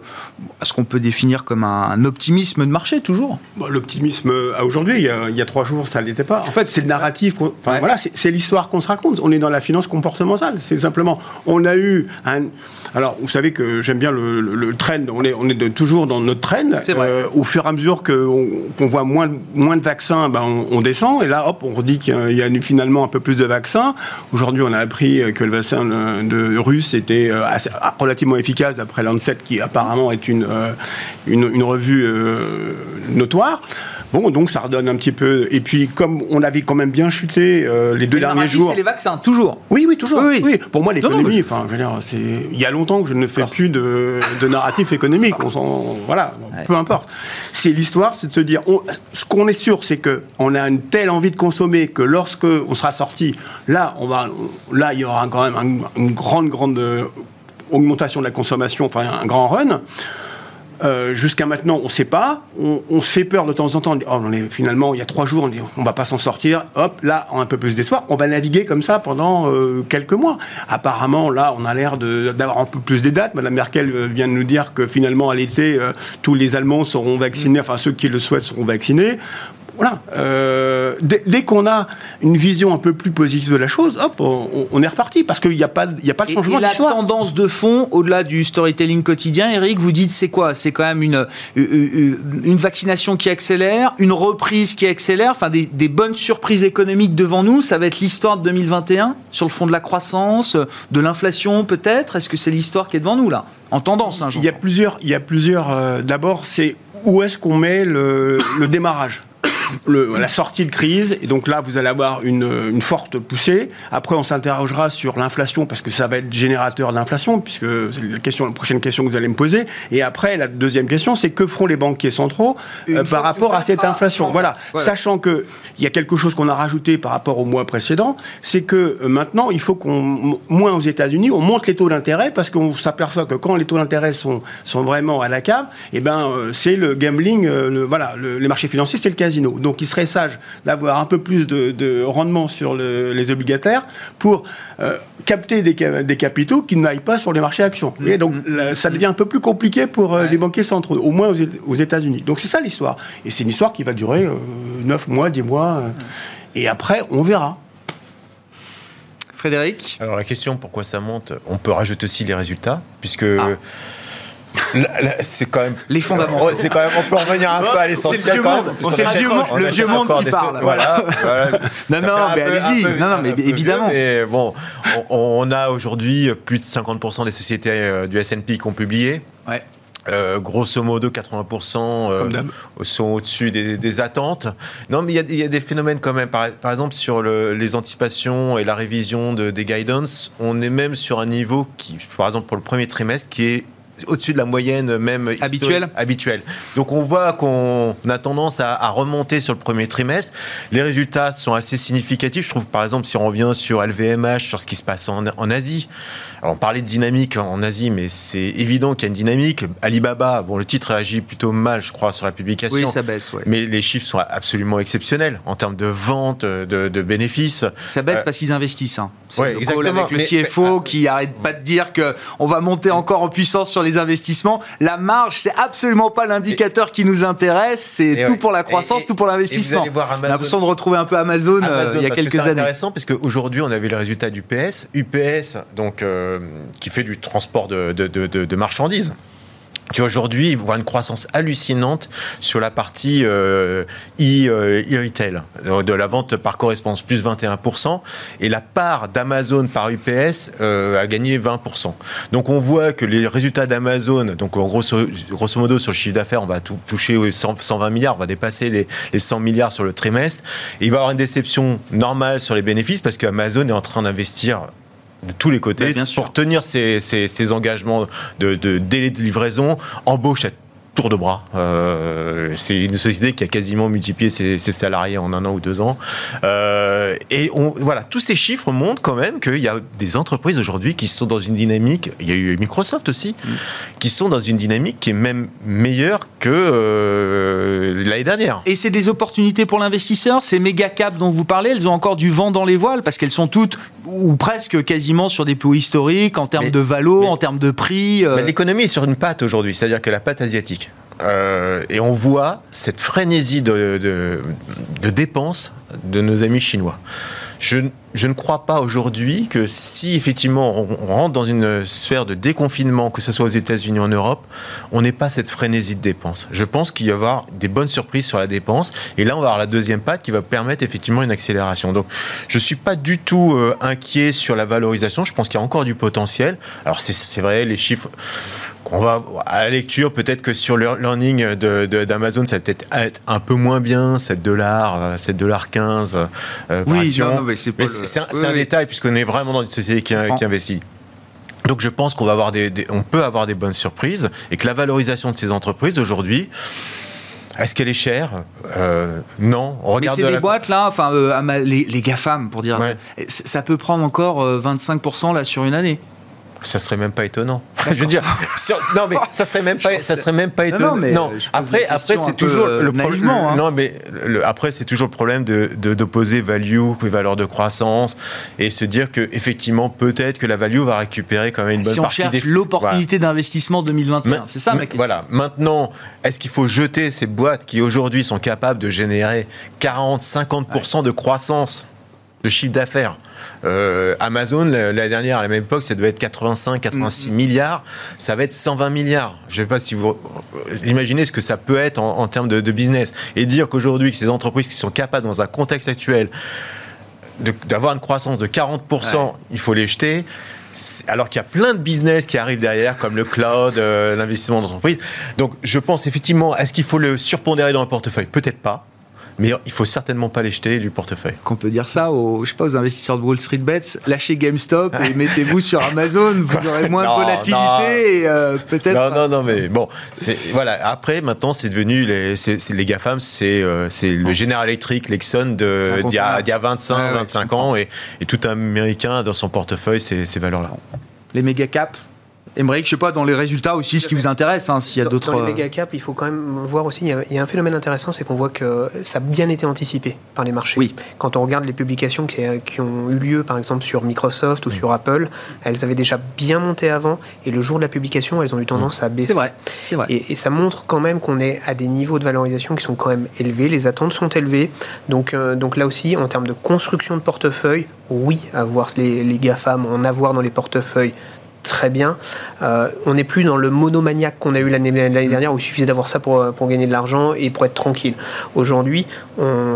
ce qu'on peut définir comme un, optimisme de marché toujours? Bah, L'optimisme à aujourd'hui, il, y a trois jours, ça ne l'était pas. En fait, c'est le narratif, enfin, voilà, c'est l'histoire qu'on se raconte. On est dans la finance comportementale. C'est simplement, on a eu un. Alors, vous savez que j'aime bien le, trend. On est, on est toujours dans notre trend. Euh, au fur et à mesure qu'on voit moins, moins de vaccins, ben, on, descend. Et là, hop, on redit qu'il y a finalement un peu plus de vaccins. Aujourd'hui, on a appris que le vaccin de russe était euh, relativement efficace d'après Lancet, qui apparemment est une, euh, une, revue euh, notoire. Bon, donc ça redonne un petit peu. Et puis, comme on avait quand même bien chuté euh, les deux derniers jours. c'est les vaccins, toujours. Oui, oui, toujours. Oui, Pour moi, l'économie, enfin, je. Il y a longtemps que je ne fais plus de, de narratif économique. On s'en, voilà, peu importe. C'est l'histoire, c'est de se dire, ce qu'on est sûr, c'est que on a une telle envie de consommer que lorsque on sera sorti, là, on va, là, il y aura quand même une grande, grande augmentation de la consommation, enfin un grand run. Euh, jusqu'à maintenant, on ne sait pas. On, se fait peur de temps en temps. Oh, on est, finalement, il y a trois jours, on dit on va pas s'en sortir. Hop, là, on a un peu plus d'espoir. On va naviguer comme ça pendant euh, quelques mois. Apparemment, là, on a l'air d'avoir un peu plus des dates. Madame Merkel euh, vient de nous dire que finalement, à l'été, tous les Allemands seront vaccinés. Enfin, ceux qui le souhaitent seront vaccinés voilà. Euh, dès, dès qu'on a une vision un peu plus positive de la chose, hop, on, on est reparti parce qu'il n'y a pas, il y a pas de Et- changement et la d'histoire. tendance de fond, au-delà du storytelling quotidien, Eric, vous dites c'est quoi? C'est quand même une, une une vaccination qui accélère, une reprise qui accélère, enfin des, des bonnes surprises économiques devant nous. Ça va être l'histoire de 2021 sur le fond de la croissance, de l'inflation peut-être? Est-ce que c'est l'histoire qui est devant nous là? En tendance, hein, Il y a plusieurs. Il y a plusieurs. euh, D'abord, c'est où est-ce qu'on met le, le démarrage? Le- la sortie de crise, et donc là vous allez avoir une, une forte poussée. Après, on s'interrogera sur l'inflation parce que ça va être générateur d'inflation, puisque c'est la, question, la prochaine question que vous allez me poser. Et après, la deuxième question, c'est que feront les banquiers centraux euh, par rapport à cette inflation? Voilà. Voilà. sachant que il y a quelque chose qu'on a rajouté par rapport au mois précédent, c'est que euh, maintenant il faut qu'on moins aux États-Unis, on monte les taux d'intérêt parce qu'on s'aperçoit que quand les taux d'intérêt sont, sont vraiment à la cave, et ben euh, c'est le gambling, le- voilà, le- les marchés financiers, c'est le casino. Donc il serait sage d'avoir un peu plus de, de rendement sur le- les obligataires pour euh, capter des, ca- des capitaux qui n'aillent pas sur les marchés actions. Et donc là, ça devient un peu plus compliqué pour euh, les banquiers centraux, au moins aux, Éta- aux États-Unis. Donc c'est ça l'histoire. Et c'est une histoire qui va durer euh, 9 mois, 10 mois. euh, et après, on verra. Frédéric? Alors la question pourquoi ça monte, on peut rajouter aussi les résultats, puisque Ah. C'est quand même Les fondamentaux. Ouais, c'est quand même on peut revenir un peu à l'essentiel C'est le vieux quand monde. même, C'est le vieux qui parle. Voilà. Non, non, mais allez-y. Non, non, mais évidemment. mais bon, on, a aujourd'hui plus de 50% des sociétés euh, du S&P qui ont publié. Ouais. Euh, grosso modo, 80% euh, sont au-dessus des, des attentes. Non, mais il y a- il y, a des phénomènes quand même. Par, par exemple, sur le- les anticipations et la révision de- des guidance, on est même sur un niveau qui, par exemple, pour le premier trimestre, qui est au-dessus de la moyenne même Habituelle. habituelle. Donc on voit qu'on a tendance à, à remonter sur le premier trimestre. Les résultats sont assez significatifs. Je trouve par exemple si on revient sur LVMH, sur ce qui se passe en, en Asie. Alors, on parlait de dynamique en Asie, mais c'est évident qu'il y a une dynamique. Alibaba, bon le titre réagit plutôt mal, je crois, sur la publication. Oui, ça baisse. ouais. Mais les chiffres sont absolument exceptionnels en termes de vente, de, de bénéfices. Ça baisse Euh, parce qu'ils investissent. Hein. C'est ouais, le call exactement. avec le Mais- CFO qui arrête pas de dire que on va monter encore en puissance sur les investissements. La marge, c'est absolument pas l'indicateur qui nous intéresse. C'est tout ouais. pour la croissance, Et- et- tout pour l'investissement. Amazon- l'impression de retrouver un peu Amazon, euh, il y a parce que quelques c'est années. intéressant parce qu'aujourd'hui, on avait le résultat du PS. UPS, donc, euh, qui fait du transport de, marchandises. Qui aujourd'hui voit une croissance hallucinante sur la partie euh, euh, e-retail, de la vente par correspondance, plus 21%, et la part d'Amazon par UPS euh, a gagné 20%. Donc on voit que les résultats d'Amazon, donc grosso, grosso modo sur le chiffre d'affaires, on va toucher aux 100 120 milliards, on va dépasser les, les 100 milliards sur le trimestre, et il va y avoir une déception normale sur les bénéfices parce qu'Amazon est en train d'investir de tous les côtés Bah, bien pour tenir ses, ses- ses engagements de, de délai de livraison, embauche à tour de bras. Euh, c'est une société qui a quasiment multiplié ses, ses salariés en un an ou deux ans. Euh, et on, voilà, tous ces chiffres montrent quand même qu'il y a des entreprises aujourd'hui qui sont dans une dynamique, il y a eu Microsoft aussi, Mm. qui sont dans une dynamique qui est même meilleure que euh, l'année dernière. Et c'est des opportunités pour l'investisseur. Ces méga caps dont vous parlez, elles ont encore du vent dans les voiles parce qu'elles sont toutes ou presque quasiment sur des plus historiques en termes Mais- de valo, mais- en termes de prix. L'économie est sur une patte aujourd'hui, c'est-à-dire que la patte asiatique. Euh, et on voit cette frénésie de, dépenses de nos amis chinois. Je, ne crois pas aujourd'hui que si effectivement on, rentre dans une sphère de déconfinement, que ce soit aux États-Unis ou en Europe, on n'ait pas cette frénésie de dépenses. Je pense qu'il va y avoir des bonnes surprises sur la dépense. Et là, on va avoir la deuxième patte qui va permettre effectivement une accélération. Donc, je ne suis pas du tout euh, inquiet sur la valorisation. Je pense qu'il y a encore du potentiel. Alors, c'est vrai, les chiffres qu'on va à la lecture, peut-être que sur le learning de- de- d'Amazon, ça va peut-être être un peu moins bien, 7 dollars, euh, 7 dollars 15 euh, par Oui, action. non, non, mais c'est le- un, oui, un oui. détail puisqu'on est vraiment dans une société qui, investit. Donc je pense qu'on va avoir des, des- on peut avoir des bonnes surprises et que la valorisation de ces entreprises aujourd'hui, est-ce qu'elle est chère? Euh, Non. On Mais c'est de des la- boîtes là, enfin euh, les, les GAFAM pour dire, Ouais. ça peut prendre encore euh, 25% là sur une année. Ça serait même pas étonnant. je veux dire, non mais ça serait même pas, ça serait même pas étonnant. Non, mais non. pose après, après c'est toujours le problème. hein. Non mais le- après c'est toujours le problème de d'opposer value et valeur de croissance et se dire que effectivement peut-être que la value va récupérer quand même une bonne si on partie cherche des l'opportunité d'investissement 2021, Ma- c'est ça ma question. Voilà. Maintenant, est-ce qu'il faut jeter ces boîtes qui aujourd'hui sont capables de générer 40-50% de croissance? De chiffre d'affaires Euh, Amazon, la- l'année dernière, à la même époque, ça devait être 85-86 milliards. Ça va être 120 milliards. Je ne sais pas si vous imaginez ce que ça peut être en, en termes de, de business. Et dire qu'aujourd'hui, que ces entreprises qui sont capables, dans un contexte actuel, d'avoir une croissance de 40%, il faut les jeter. Alors qu'il y a plein de business qui arrivent derrière, comme le cloud, euh, l'investissement d'entreprise. Donc, je pense effectivement, est-ce qu'il faut le surpondérer dans le portefeuille? Peut-être pas. Mais il faut certainement pas les jeter du portefeuille. Qu'on peut dire ça aux, je sais pas, aux investisseurs de Wall Street Bets, lâchez GameStop et mettez-vous sur Amazon, vous aurez moins Non, de volatilité non. et euh, peut-être. Non, non, non, mais bon, voilà. Après, maintenant, c'est devenu les, c'est- les GAFAM, c'est euh, le General Electric, Lexon un d'il y, a, y a 25, Ouais, ouais, 25 ans, et, et tout Américain a dans son portefeuille ces, ces valeurs-là. Les méga caps. Émeric, je sais pas, dans les résultats aussi, ce qui vous intéresse, hein, s'il y a d'autres. Dans les méga caps, il faut quand même voir aussi, il y a- il y a un phénomène intéressant, c'est qu'on voit que ça a bien été anticipé par les marchés. Oui. Quand on regarde les publications qui, qui ont eu lieu, par exemple, sur Microsoft ou sur Apple, elles avaient déjà bien monté avant, et le jour de la publication, elles ont eu tendance à baisser. C'est vrai, c'est vrai. Et, et ça montre quand même qu'on est à des niveaux de valorisation qui sont quand même élevés, les attentes sont élevées. Donc, euh, donc là aussi, en termes de construction de portefeuille, oui, avoir les, les GAFAM, en avoir dans les portefeuilles, très bien. Euh, on n'est plus dans le monomaniaque qu'on a eu l'année dernière où il suffisait d'avoir ça pour, gagner de l'argent et pour être tranquille. Aujourd'hui,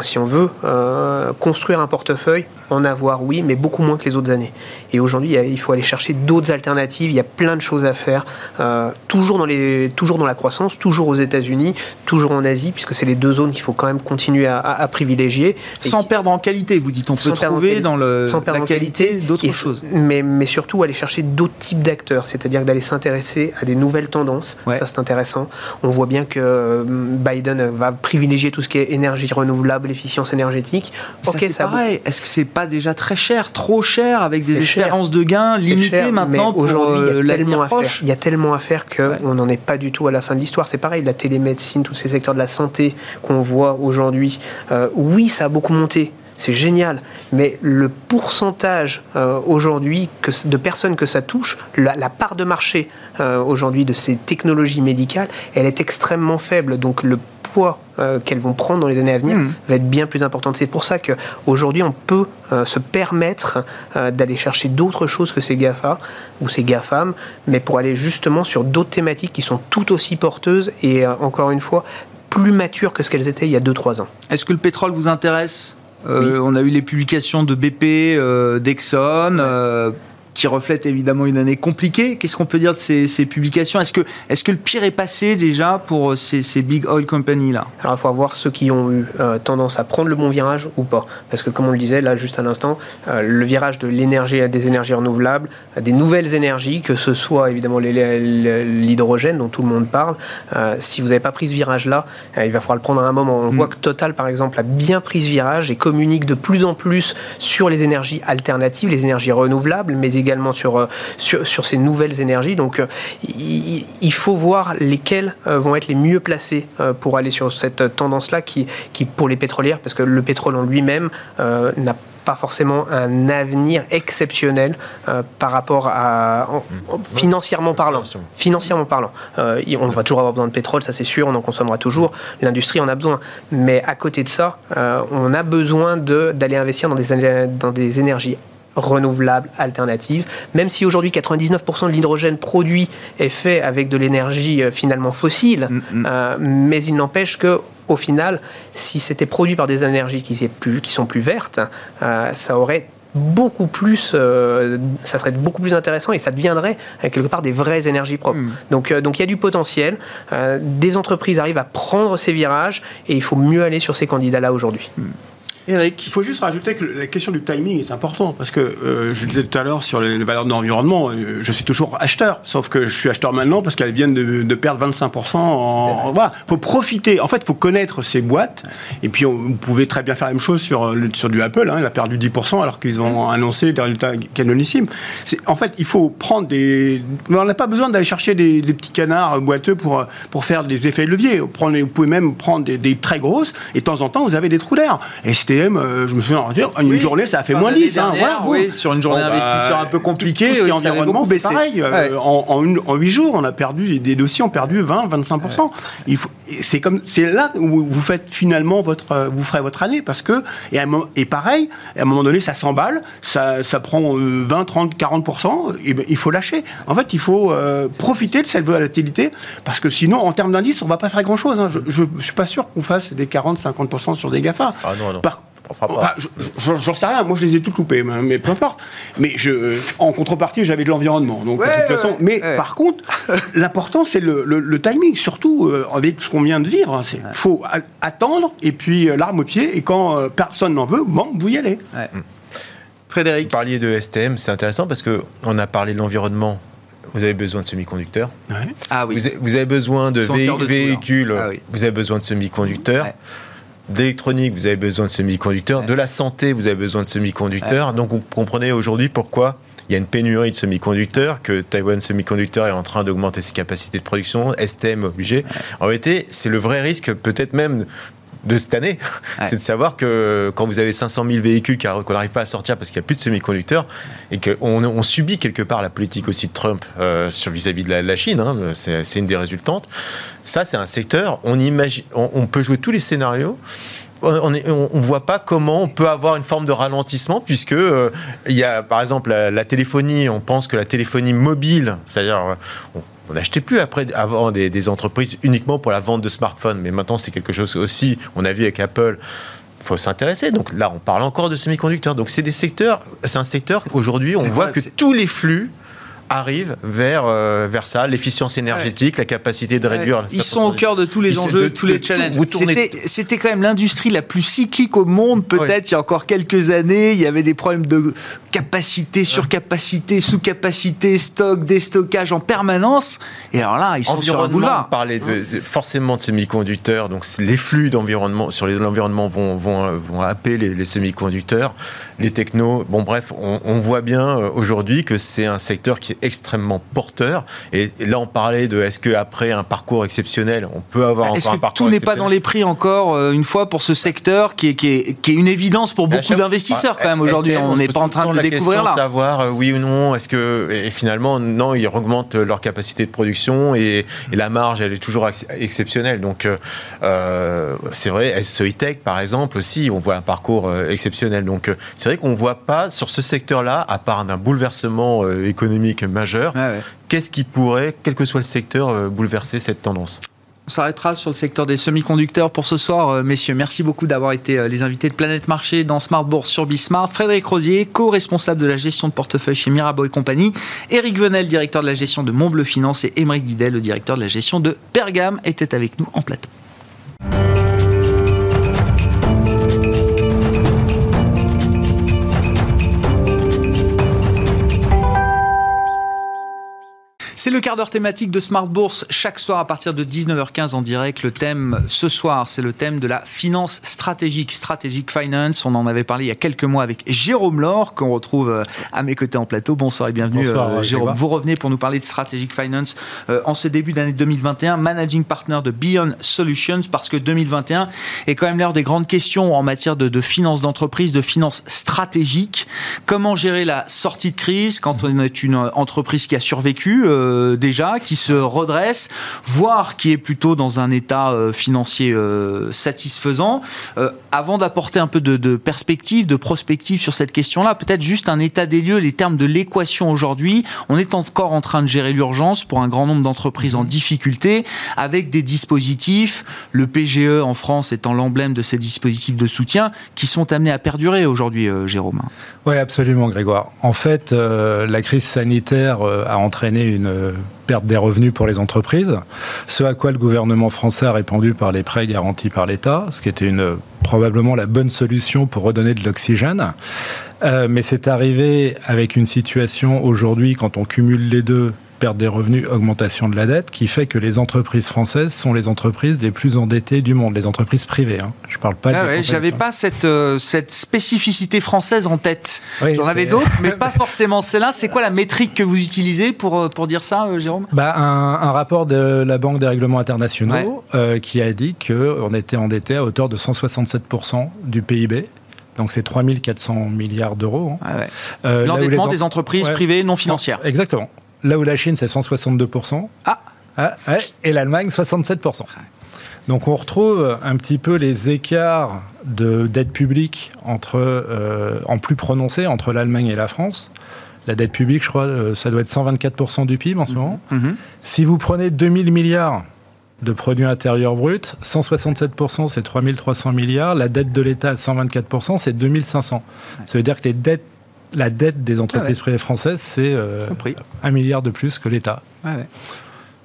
si on veut euh, construire un portefeuille, en avoir, oui, mais beaucoup moins que les autres années. Et aujourd'hui, il faut aller chercher d'autres alternatives. Il y a plein de choses à faire. euh, toujours, dans les, toujours dans la croissance, toujours aux États-Unis, toujours en Asie, puisque c'est les deux zones qu'il faut quand même continuer à, à- à privilégier. Sans qui- perdre en qualité, vous dites, on peut trouver dans le, sans perdre la en qualité qualité d'autres choses. Mais, mais surtout aller chercher d'autres types d'acteurs, c'est-à-dire d'aller s'intéresser à des nouvelles tendances. Ouais. Ça, c'est intéressant. On voit bien que euh, Biden va privilégier tout ce qui est énergie renouvelable, efficience énergétique. Ça, pareil. Est-ce que c'est pas déjà très cher, trop cher, avec des cher. espérances de gains limitées cher, maintenant pour aujourd'hui, il y euh, a l'avenir tellement à faire. proche Il y a tellement à faire qu'on Ouais. n'en est pas du tout à la fin de l'histoire. C'est pareil, la télémédecine, tous ces secteurs de la santé qu'on voit aujourd'hui. euh, oui, ça a beaucoup monté. C'est génial, mais le pourcentage euh, aujourd'hui de personnes que ça touche, la, la part de marché euh, aujourd'hui de ces technologies médicales, elle est extrêmement faible. Donc le poids euh, qu'elles vont prendre dans les années à venir Mhm. va être bien plus importante. C'est pour ça qu'aujourd'hui, on peut euh, se permettre euh, d'aller chercher d'autres choses que ces GAFA ou ces GAFAM, mais pour aller justement sur d'autres thématiques qui sont tout aussi porteuses et, encore une fois, plus matures que ce qu'elles étaient il y a 2-3 ans. Est-ce que le pétrole vous intéresse? On a eu les publications de BP, d'Exxon, qui reflètent évidemment une année compliquée. Qu'est-ce qu'on peut dire de ces, ces publications? Est-ce que, est que le pire est passé déjà pour ces, ces big oil companies là Alors il faut voir ceux qui ont eu euh, tendance à prendre le bon virage ou pas. Parce que comme on le disait là juste à l'instant, euh, le virage de l'énergie à des énergies renouvelables, à des nouvelles énergies, que ce soit évidemment l'hydrogène dont tout le monde parle, euh, si vous n'avez pas pris ce virage-là, euh, il va falloir le prendre à un moment. On voit que Total par exemple a bien pris ce virage et communique de plus en plus sur les énergies alternatives, les énergies renouvelables, mais également sur, euh, sur, sur ces nouvelles énergies. Donc euh, il, il faut voir lesquelles euh, vont être les mieux placées pour aller sur cette tendance-là qui, qui, pour les pétrolières, parce que le pétrole en lui-même euh, n'a pas forcément un avenir exceptionnel euh, par rapport à en- en- financièrement parlant. Financièrement parlant, Euh, on va toujours avoir besoin de pétrole, ça c'est sûr, on en consommera toujours. L'industrie en a besoin, mais à côté de ça, euh, on a besoin de- d'aller investir dans des, dans des énergies renouvelables, alternatives, même si aujourd'hui 99% de l'hydrogène produit est fait avec de l'énergie euh, finalement fossile, Mm, euh, mais il n'empêche que au final, si c'était produit par des énergies qui, plus, qui sont plus vertes, euh, ça aurait beaucoup plus, euh, ça serait beaucoup plus intéressant et ça deviendrait euh, quelque part des vraies énergies propres. Mm. Donc, euh, donc il y a du potentiel. des entreprises arrivent à prendre ces virages et il faut mieux aller sur ces candidats-là aujourd'hui. Eric. Il faut juste rajouter que la question du timing est importante parce que euh, je disais tout à l'heure sur les valeurs de l'environnement, euh, je suis toujours acheteur, sauf que je suis acheteur maintenant parce qu'elles viennent de, de, perdre 25% en. Voilà, faut profiter. En fait, il faut connaître ces boîtes. Et puis, on, vous pouvez très bien faire la même chose sur, sur du Apple. Hein, il a perdu 10% alors qu'ils ont annoncé des résultats canonissimes. En fait, il faut prendre des. On n'a pas besoin d'aller chercher des, des, petits canards boiteux pour, pour faire des effets de levier. Vous, prenez, vous pouvez même prendre des, des, très grosses et de temps en temps, vous avez des trous d'air. Et euh, je me souviens, une oui, journée, ça a fait moins 10. Hein, voilà, oui, sur une journée bon, investisseur bah, un peu compliquée, tout, tout ce qui est environnement, c'est pareil. Euh, ouais. en, en, une, en 8 jours, on a perdu, des dossiers ont perdu 20, 25%. Ouais. C'est comme, c'est là où vous faites finalement votre, euh, vous ferez votre année parce que, et, à, et pareil, à un moment donné, ça s'emballe, ça, ça prend 20, 30, 40%, et ben, il faut lâcher. En fait, il faut euh, profiter de cette volatilité parce que sinon, en termes d'indice, on va pas faire grand chose. Hein. Je, ne suis pas sûr qu'on fasse des 40, 50% sur des GAFA. Ah non, non. Par, Enfin, J'en sais rien, moi je les ai toutes loupées, mais peu importe. Mais je, en contrepartie, j'avais de l'environnement. Donc, ouais, de toute façon, ouais, mais ouais. par contre, l'important c'est le, le, le, timing, surtout euh, avec ce qu'on vient de vivre. Il faut attendre et puis euh, l'arme au pied, et quand euh, personne n'en veut, bon, vous y allez. Frédéric. Vous parliez de STM, c'est intéressant parce qu'on a parlé de l'environnement vous avez besoin de semi-conducteurs. Ouais. Ah oui. Vous, avez, vous avez besoin de, vé de véhicules, ah oui. vous avez besoin de semi-conducteurs. Ouais. D'électronique, vous avez besoin de semi-conducteurs. De la santé, vous avez besoin de semi-conducteurs. Donc vous comprenez aujourd'hui pourquoi il y a une pénurie de semi-conducteurs, que Taiwan Semiconductor est en train d'augmenter ses capacités de production, STM obligé. En réalité, c'est le vrai risque, peut-être même de cette année, ouais. c'est de savoir que quand vous avez 500 000 véhicules qu'on n'arrive pas à sortir parce qu'il n'y a plus de semi-conducteurs et qu'on on subit quelque part la politique aussi de Trump euh, sur vis-à-vis -vis de la, la Chine, hein, c'est une des résultantes. Ça, c'est un secteur, on, imagine, on, on peut jouer tous les scénarios on ne voit pas comment on peut avoir une forme de ralentissement puisque euh, il y a par exemple la, la, téléphonie, on pense que la téléphonie mobile, c'est-à-dire on, on n'achetait plus après, avant des, des, entreprises uniquement pour la vente de smartphones, mais maintenant c'est quelque chose aussi, on a vu avec Apple, il faut s'intéresser. Donc là, on parle encore de semi-conducteurs. Donc c'est des secteurs, c'est un secteur, aujourd'hui, on voit que tous les flux arrive vers, euh, vers ça, l'efficience énergétique, ouais. la capacité de réduire... Ouais. Ils sont au cœur de tous les enjeux, de, tous les challenges. C'était quand même l'industrie la plus cyclique au monde, peut-être ouais. il y a encore quelques années. Il y avait des problèmes de capacité, surcapacité, sous-capacité, stock, déstockage en permanence. Et alors là, ils sont sur un boulevard. On parlait de, de, forcément de semi-conducteurs, donc les flux d'environnement sur l'environnement vont, vont, vont happer les, les semi-conducteurs, les technos. Bon bref, on, on voit bien euh, aujourd'hui que c'est un secteur qui est extrêmement porteur. Et, là, on parlait de est-ce qu'après un parcours exceptionnel, on peut avoir bah, encore un que parcours Tout n'est pas dans les prix encore, euh, une fois, pour ce secteur qui est, qui est, qui est une évidence pour beaucoup d'investisseurs quand même aujourd'hui. On n'est pas en train de le découvrir là. De savoir euh, oui ou non, est-ce que. Et finalement, non, ils augmentent leur capacité de production et, et la marge, elle est toujours ex exceptionnelle. Donc, euh, c'est vrai, SEI Tech, par exemple, aussi, on voit un parcours exceptionnel. Donc, c'est vrai qu'on ne voit pas sur ce secteur-là, à part d'un bouleversement euh, économique majeur, ah ouais. qu'est-ce qui pourrait, quel que soit le secteur, euh, bouleverser cette tendance? On s'arrêtera sur le secteur des semi-conducteurs pour ce soir, euh, messieurs. Merci beaucoup d'avoir été les invités de Planète Marché dans Smart Bourse sur Bismart. Frédéric Rosier, co-responsable de la gestion de portefeuille chez Mirabeau Compagnie. Éric Venel, directeur de la gestion de Montbleu Finance. Et Émeric Didet, le directeur de la gestion de Pergame, étaient avec nous en plateau. C'est le quart d'heure thématique de Smart Bourse chaque soir à partir de 19h15 en direct. Le thème ce soir, c'est le thème de la finance stratégique, strategic finance. On en avait parlé il y a quelques mois avec Jérôme Laure qu'on retrouve euh, à mes côtés en plateau. Bonsoir et bienvenue Bonsoir, euh, Jérôme. Vous revenez pour nous parler de strategic finance euh, en ce début d'année 2021, managing partner de Beyond Solutions parce que 2021 est quand même l'heure des grandes questions en matière de, de finance d'entreprise, de finance stratégique. Comment gérer la sortie de crise quand on est une entreprise qui a survécu euh, déjà, qui se redresse, voire qui est plutôt dans un état euh, financier euh, satisfaisant. Euh, avant d'apporter un peu de, de, perspective, de prospective sur cette question-là, peut-être juste un état des lieux, les termes de l'équation aujourd'hui. On est encore en train de gérer l'urgence pour un grand nombre d'entreprises en difficulté, avec des dispositifs, le PGE en France étant l'emblème de ces dispositifs de soutien, qui sont amenés à perdurer aujourd'hui, Jérôme. Oui, absolument, Grégoire. En fait, euh, la crise sanitaire euh, a entraîné une perte des revenus pour les entreprises, ce à quoi le gouvernement français a répondu par les prêts garantis par l'État, ce qui était une, probablement la bonne solution pour redonner de l'oxygène. Euh, mais c'est arrivé avec une situation aujourd'hui, quand on cumule les deux, perte des revenus, augmentation de la dette, qui fait que les entreprises françaises sont les entreprises les plus endettées du monde, les entreprises privées. Hein. Je parle pas ah de. J'avais pas cette, euh, cette spécificité française en tête. J'en avais d'autres, mais pas forcément celle-là. C'est quoi la métrique que vous utilisez pour, euh, pour dire ça, euh, Jérôme? Bah, un, rapport de la Banque des règlements internationaux qui a dit qu'on était endetté à hauteur de 167% du PIB. Donc c'est 3400 milliards d'euros. Hein. Ah L'endettement des entreprises privées non financières. exactement. Là où la Chine, c'est 162%. Ah, ah Et l'Allemagne, 67%. Donc on retrouve un petit peu les écarts de dette publique entre, euh, en plus prononcés entre l'Allemagne et la France. La dette publique, je crois, euh, ça doit être 124% du PIB en ce mhm. moment. Mhm. Si vous prenez 2000 milliards de produits intérieurs bruts, 167% c'est 3300 milliards, la dette de l'État à 124% c'est 2500. Ça veut dire que les dettes la dette des entreprises ah privées françaises, c'est euh, un milliard de plus que l'État. Ah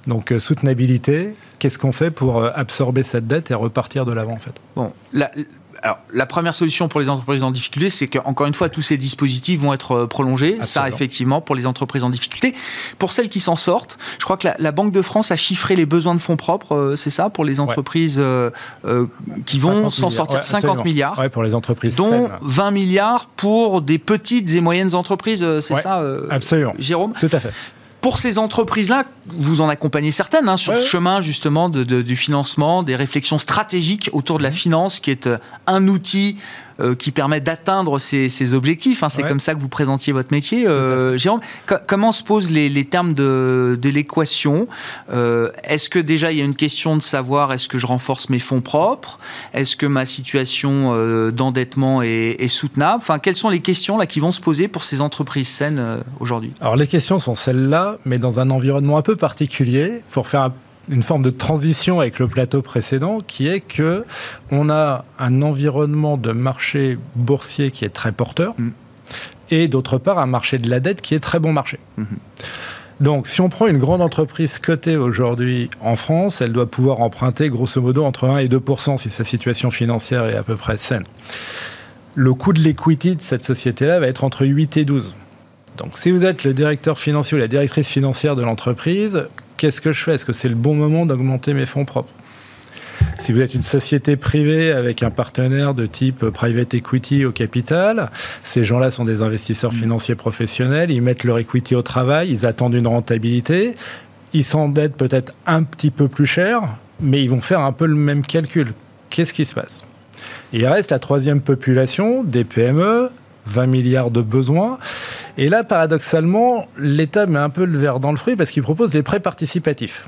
Donc euh, soutenabilité, qu'est-ce qu'on fait pour euh, absorber cette dette et repartir de l'avant en fait? Bon, la, alors, la première solution pour les entreprises en difficulté, c'est qu'encore une fois, tous ces dispositifs vont être euh, prolongés. Ça, effectivement, pour les entreprises en difficulté. Pour celles qui s'en sortent, je crois que la, Banque de France a chiffré les besoins de fonds propres, euh, c'est ça, pour les entreprises euh, qui vont s'en sortir? 50 milliards. pour les entreprises. Dont 20 milliards pour des petites et moyennes entreprises, c'est ça, absolument. Jérôme? Tout à fait pour ces entreprises-là, vous en accompagnez certaines hein, sur ce chemin justement du financement, des réflexions stratégiques autour de la finance, qui est euh, un outil qui permet d'atteindre ces, objectifs. Hein. C'est comme ça que vous présentiez votre métier, euh, Jérôme. comment se posent les, termes de, l'équation euh, Est-ce que déjà il y a une question de savoir est-ce que je renforce mes fonds propres Est-ce que ma situation d'endettement est, soutenable Enfin, quelles sont les questions là qui vont se poser pour ces entreprises saines aujourd'hui? Alors les questions sont celles-là, mais dans un environnement un peu particulier pour faire un une forme de transition avec le plateau précédent, qui est que on a un environnement de marché boursier qui est très porteur, mm. et d'autre part un marché de la dette qui est très bon marché. Mm-hmm. Donc, si on prend une grande entreprise cotée aujourd'hui en France, elle doit pouvoir emprunter grosso modo entre 1 et 2% si sa situation financière est à peu près saine. Le coût de l'equity de cette société-là va être entre 8 et 12. Donc, si vous êtes le directeur financier ou la directrice financière de l'entreprise, qu'est-ce que je fais? Est-ce que c'est le bon moment d'augmenter mes fonds propres? Si vous êtes une société privée avec un partenaire de type private equity au capital, ces gens-là sont des investisseurs mm. financiers professionnels, ils mettent leur equity au travail, ils attendent une rentabilité, ils s'endettent peut-être un petit peu plus cher, mais ils vont faire un peu le même calcul. Qu'est-ce qui se passe? Il reste la troisième population des PME, 20 milliards de besoins. Et là, paradoxalement, l'État met un peu le verre dans le fruit parce qu'il propose les prêts participatifs,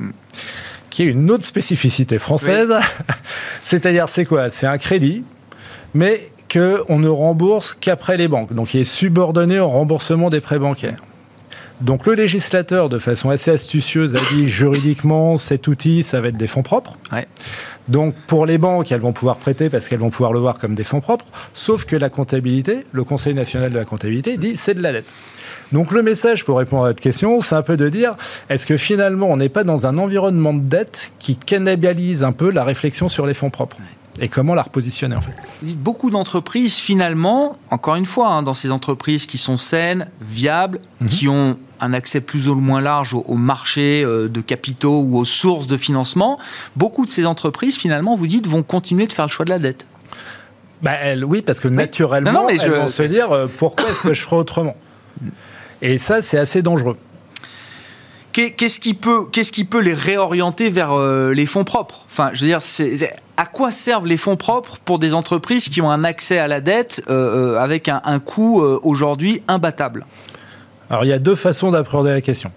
qui est une autre spécificité française. C'est-à-dire, c'est quoi? C'est un crédit, mais qu'on ne rembourse qu'après les banques. Donc, il est subordonné au remboursement des prêts bancaires. Donc le législateur, de façon assez astucieuse, a dit juridiquement, cet outil, ça va être des fonds propres. Donc pour les banques, elles vont pouvoir prêter parce qu'elles vont pouvoir le voir comme des fonds propres, sauf que la comptabilité, le Conseil national de la comptabilité, dit c'est de la dette. Donc le message pour répondre à votre question, c'est un peu de dire, est-ce que finalement on n'est pas dans un environnement de dette qui cannibalise un peu la réflexion sur les fonds propres? Et comment la repositionner en fait? Beaucoup d'entreprises finalement, encore une fois, hein, dans ces entreprises qui sont saines, viables, mhm. qui ont un accès plus ou moins large au, marché euh, de capitaux ou aux sources de financement, beaucoup de ces entreprises finalement, vous dites, vont continuer de faire le choix de la dette. Bah, oui, parce que naturellement, elles vont se dire euh, pourquoi est-ce que je ferais autrement? Et ça, c'est assez dangereux. Qu'est-ce qui, peut, qu'est-ce qui peut les réorienter vers euh, les fonds propres? Enfin, je veux dire, c'est, à quoi servent les fonds propres pour des entreprises qui ont un accès à la dette euh, avec un, coût euh, aujourd'hui imbattable? Alors il y a deux façons d'appréhender la question.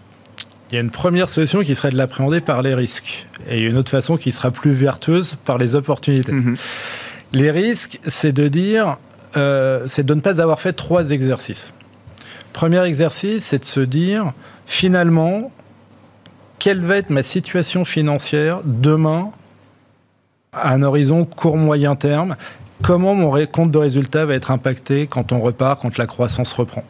Il y a une première solution qui serait de l'appréhender par les risques et une autre façon qui sera plus vertueuse par les opportunités. Mhm. Les risques, c'est de dire, c'est de ne pas avoir fait trois exercices. Premier exercice, c'est de se dire, finalement, quelle va être ma situation financière demain à un horizon court-moyen terme, comment mon compte de résultat va être impacté quand on repart, quand la croissance reprend?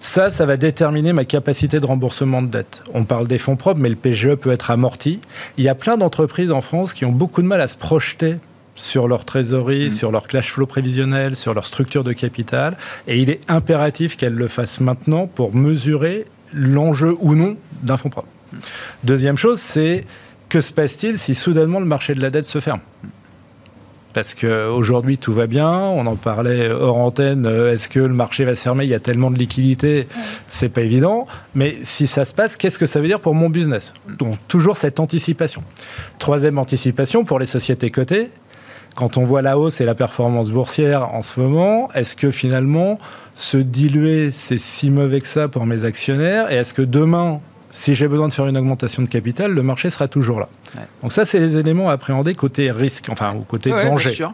Ça, ça va déterminer ma capacité de remboursement de dette. On parle des fonds propres, mais le PGE peut être amorti. Il y a plein d'entreprises en France qui ont beaucoup de mal à se projeter sur leur trésorerie, mmh. sur leur cash flow prévisionnel, sur leur structure de capital. Et il est impératif qu'elles le fassent maintenant pour mesurer l'enjeu ou non d'un fonds propre. Mmh. Deuxième chose, c'est que se passe-t-il si soudainement le marché de la dette se ferme? Parce qu'aujourd'hui tout va bien, on en parlait hors antenne, euh, est-ce que le marché va se fermer, il y a tellement de liquidités, c'est pas évident, mais si ça se passe, qu'est-ce que ça veut dire pour mon business? Donc toujours cette anticipation. Troisième anticipation pour les sociétés cotées, quand on voit la hausse et la performance boursière en ce moment, est-ce que finalement se diluer, c'est si mauvais que ça pour mes actionnaires? Et est-ce que demain, si j'ai besoin de faire une augmentation de capital, le marché sera toujours là. Donc ça, c'est les éléments à appréhender côté risque, enfin, ou côté danger.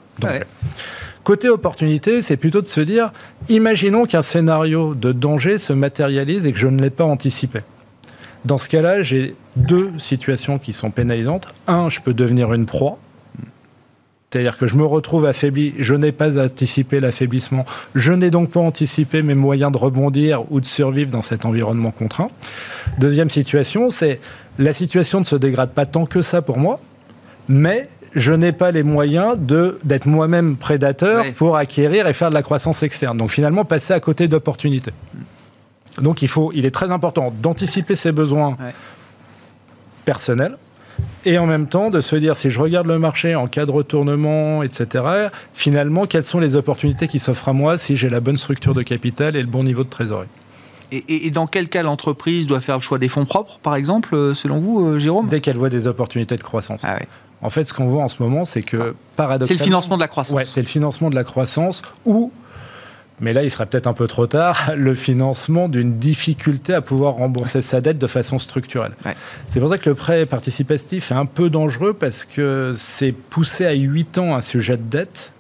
Côté opportunité, c'est plutôt de se dire, imaginons qu'un scénario de danger se matérialise et que je ne l'ai pas anticipé. Dans ce cas-là, j'ai deux situations qui sont pénalisantes. Un, je peux devenir une proie, c'est-à-dire que je me retrouve affaibli, je n'ai pas anticipé l'affaiblissement, je n'ai donc pas anticipé mes moyens de rebondir ou de survivre dans cet environnement contraint. Deuxième situation, c'est la situation ne se dégrade pas tant que ça pour moi, mais je n'ai pas les moyens d'être moi-même prédateur pour acquérir et faire de la croissance externe. Donc finalement, passer à côté d'opportunités. Donc il, faut, il est très important d'anticiper ses besoins personnels, et en même temps de se dire si je regarde le marché en cas de retournement, etc., finalement, quelles sont les opportunités qui s'offrent à moi si j'ai la bonne structure de capital et le bon niveau de trésorerie. Et, dans quel cas l'entreprise doit faire le choix des fonds propres, par exemple, euh, selon vous, euh, Jérôme? Dès qu'elle voit des opportunités de croissance. Ah en fait, ce qu'on voit en ce moment, c'est que paradoxalement... C'est le financement de la croissance. c'est le financement de la croissance ou mais là, il serait peut-être un peu trop tard, le financement d'une difficulté à pouvoir rembourser sa dette de façon structurelle. C'est pour ça que le prêt participatif est un peu dangereux parce que c'est pousser à 8 ans un sujet de dette.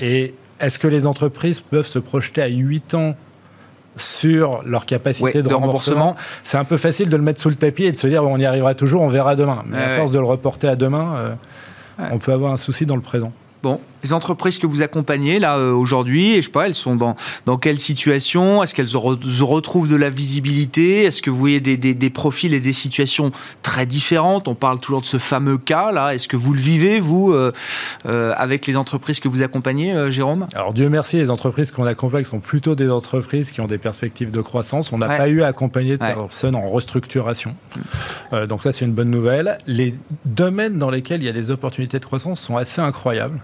Et est-ce que les entreprises peuvent se projeter à 8 ans sur leur capacité de, remboursement, c'est un peu facile de le mettre sous le tapis et de se dire on y arrivera toujours, on verra demain. Mais à force de le reporter à demain, euh, on peut avoir un souci dans le présent. Bon, les entreprises que vous accompagnez là euh, aujourd'hui, je sais pas, elles sont dans, dans quelle situation? Est-ce qu'elles retrouvent de la visibilité? Est-ce que vous voyez des, des, des, profils et des situations très différentes? On parle toujours de ce fameux cas là. Est-ce que vous le vivez vous euh, euh, avec les entreprises que vous accompagnez, Jérôme? Alors Dieu merci, les entreprises qu'on accompagne sont plutôt des entreprises qui ont des perspectives de croissance. On n'a pas eu à accompagner de personnes en restructuration. Mm. donc ça c'est une bonne nouvelle. Les domaines dans lesquels il y a des opportunités de croissance sont assez incroyables.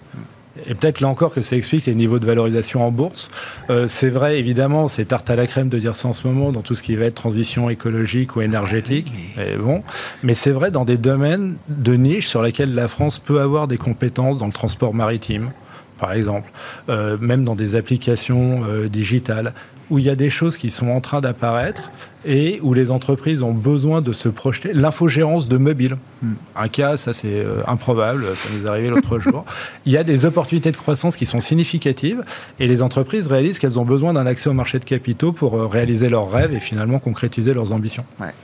Et peut-être là encore que ça explique les niveaux de valorisation en bourse. Euh, c'est vrai, évidemment, c'est tarte à la crème de dire ça en ce moment dans tout ce qui va être transition écologique ou énergétique. Mais, bon, mais c'est vrai dans des domaines de niche sur lesquels la France peut avoir des compétences dans le transport maritime, par exemple, euh, même dans des applications euh, digitales où il y a des choses qui sont en train d'apparaître et où les entreprises ont besoin de se projeter. L'infogérance de mobile. Hmm. Un cas, ça c'est euh, improbable, ça nous est arrivé l'autre jour. Il y a des opportunités de croissance qui sont significatives et les entreprises réalisent qu'elles ont besoin d'un accès au marché de capitaux pour euh, réaliser leurs rêves et finalement concrétiser leurs ambitions. Ouais.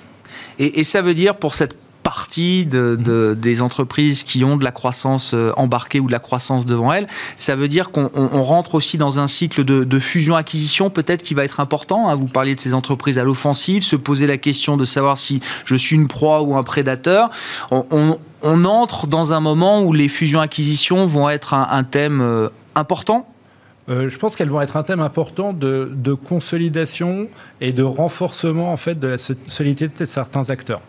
Et, et, ça veut dire pour cette partie de, des entreprises qui ont de la croissance euh, embarquée ou de la croissance devant elles. Ça veut dire qu'on rentre aussi dans un cycle de, fusion-acquisition peut-être qui va être important. Hein. Vous parliez de ces entreprises à l'offensive, se poser la question de savoir si je suis une proie ou un prédateur. On, entre dans un moment où les fusions-acquisitions vont être un, thème euh, important euh, je pense qu'elles vont être un thème important de, de, consolidation et de renforcement en fait de la solidité de certains acteurs.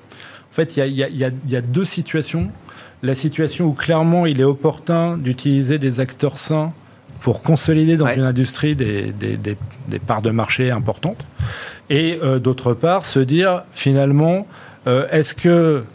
En fait, il y, a, deux situations. La situation où clairement il est opportun d'utiliser des acteurs sains pour consolider dans une industrie des, parts de marché importantes. Et euh, d'autre part, se dire finalement, euh, est-ce que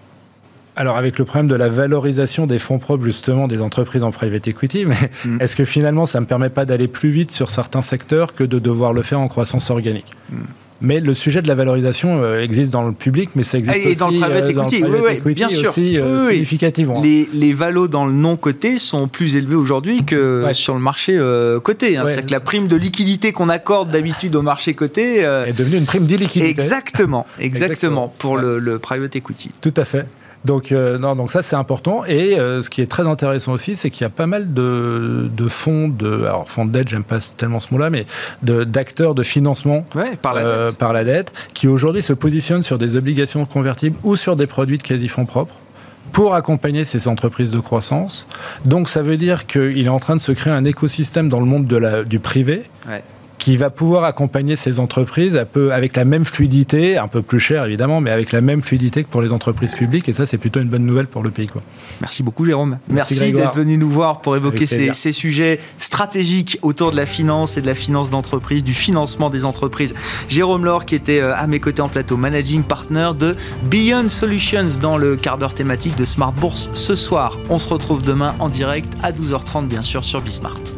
alors avec le problème de la valorisation des fonds propres justement des entreprises en private equity, mais mm. est-ce que finalement ça ne me permet pas d'aller plus vite sur certains secteurs que de devoir le faire en croissance organique? Mm. Mais le sujet de la valorisation euh, existe dans le public, mais ça existe et aussi dans le private euh, equity, oui, bien sûr. Aussi, euh, significativement. Les, les valos dans le non coté sont plus élevés aujourd'hui que sur le marché coté. Hein. C'est-à-dire que la prime de liquidité qu'on accorde d'habitude au marché coté est devenue une prime d'illiquidité. Exactement, exactement, pour le, le, private equity. Tout à fait. Donc, euh, non, donc ça, c'est important. Et euh, ce qui est très intéressant aussi, c'est qu'il y a pas mal de, de fonds, de, alors fonds de dette, j'aime pas tellement ce mot-là, mais d'acteurs de, financement Ouais, par la euh, dette. par la dette, qui aujourd'hui se positionnent sur des obligations convertibles ou sur des produits de quasi-fonds propres pour accompagner ces entreprises de croissance. Donc ça veut dire qu'il est en train de se créer un écosystème dans le monde de la, du privé Ouais. Qui va pouvoir accompagner ces entreprises un peu avec la même fluidité, un peu plus cher évidemment, mais avec la même fluidité que pour les entreprises publiques. Et ça, c'est plutôt une bonne nouvelle pour le pays. Quoi. Merci beaucoup Jérôme. Merci, d'être venu nous voir pour évoquer ces, ces sujets stratégiques autour de la finance et de la finance d'entreprise, du financement des entreprises. Jérôme Laure qui était euh, à mes côtés en plateau, managing partner de Beyond Solutions dans le quart d'heure thématique de Smart Bourse ce soir. On se retrouve demain en direct à 12h30 bien sûr sur Bismart.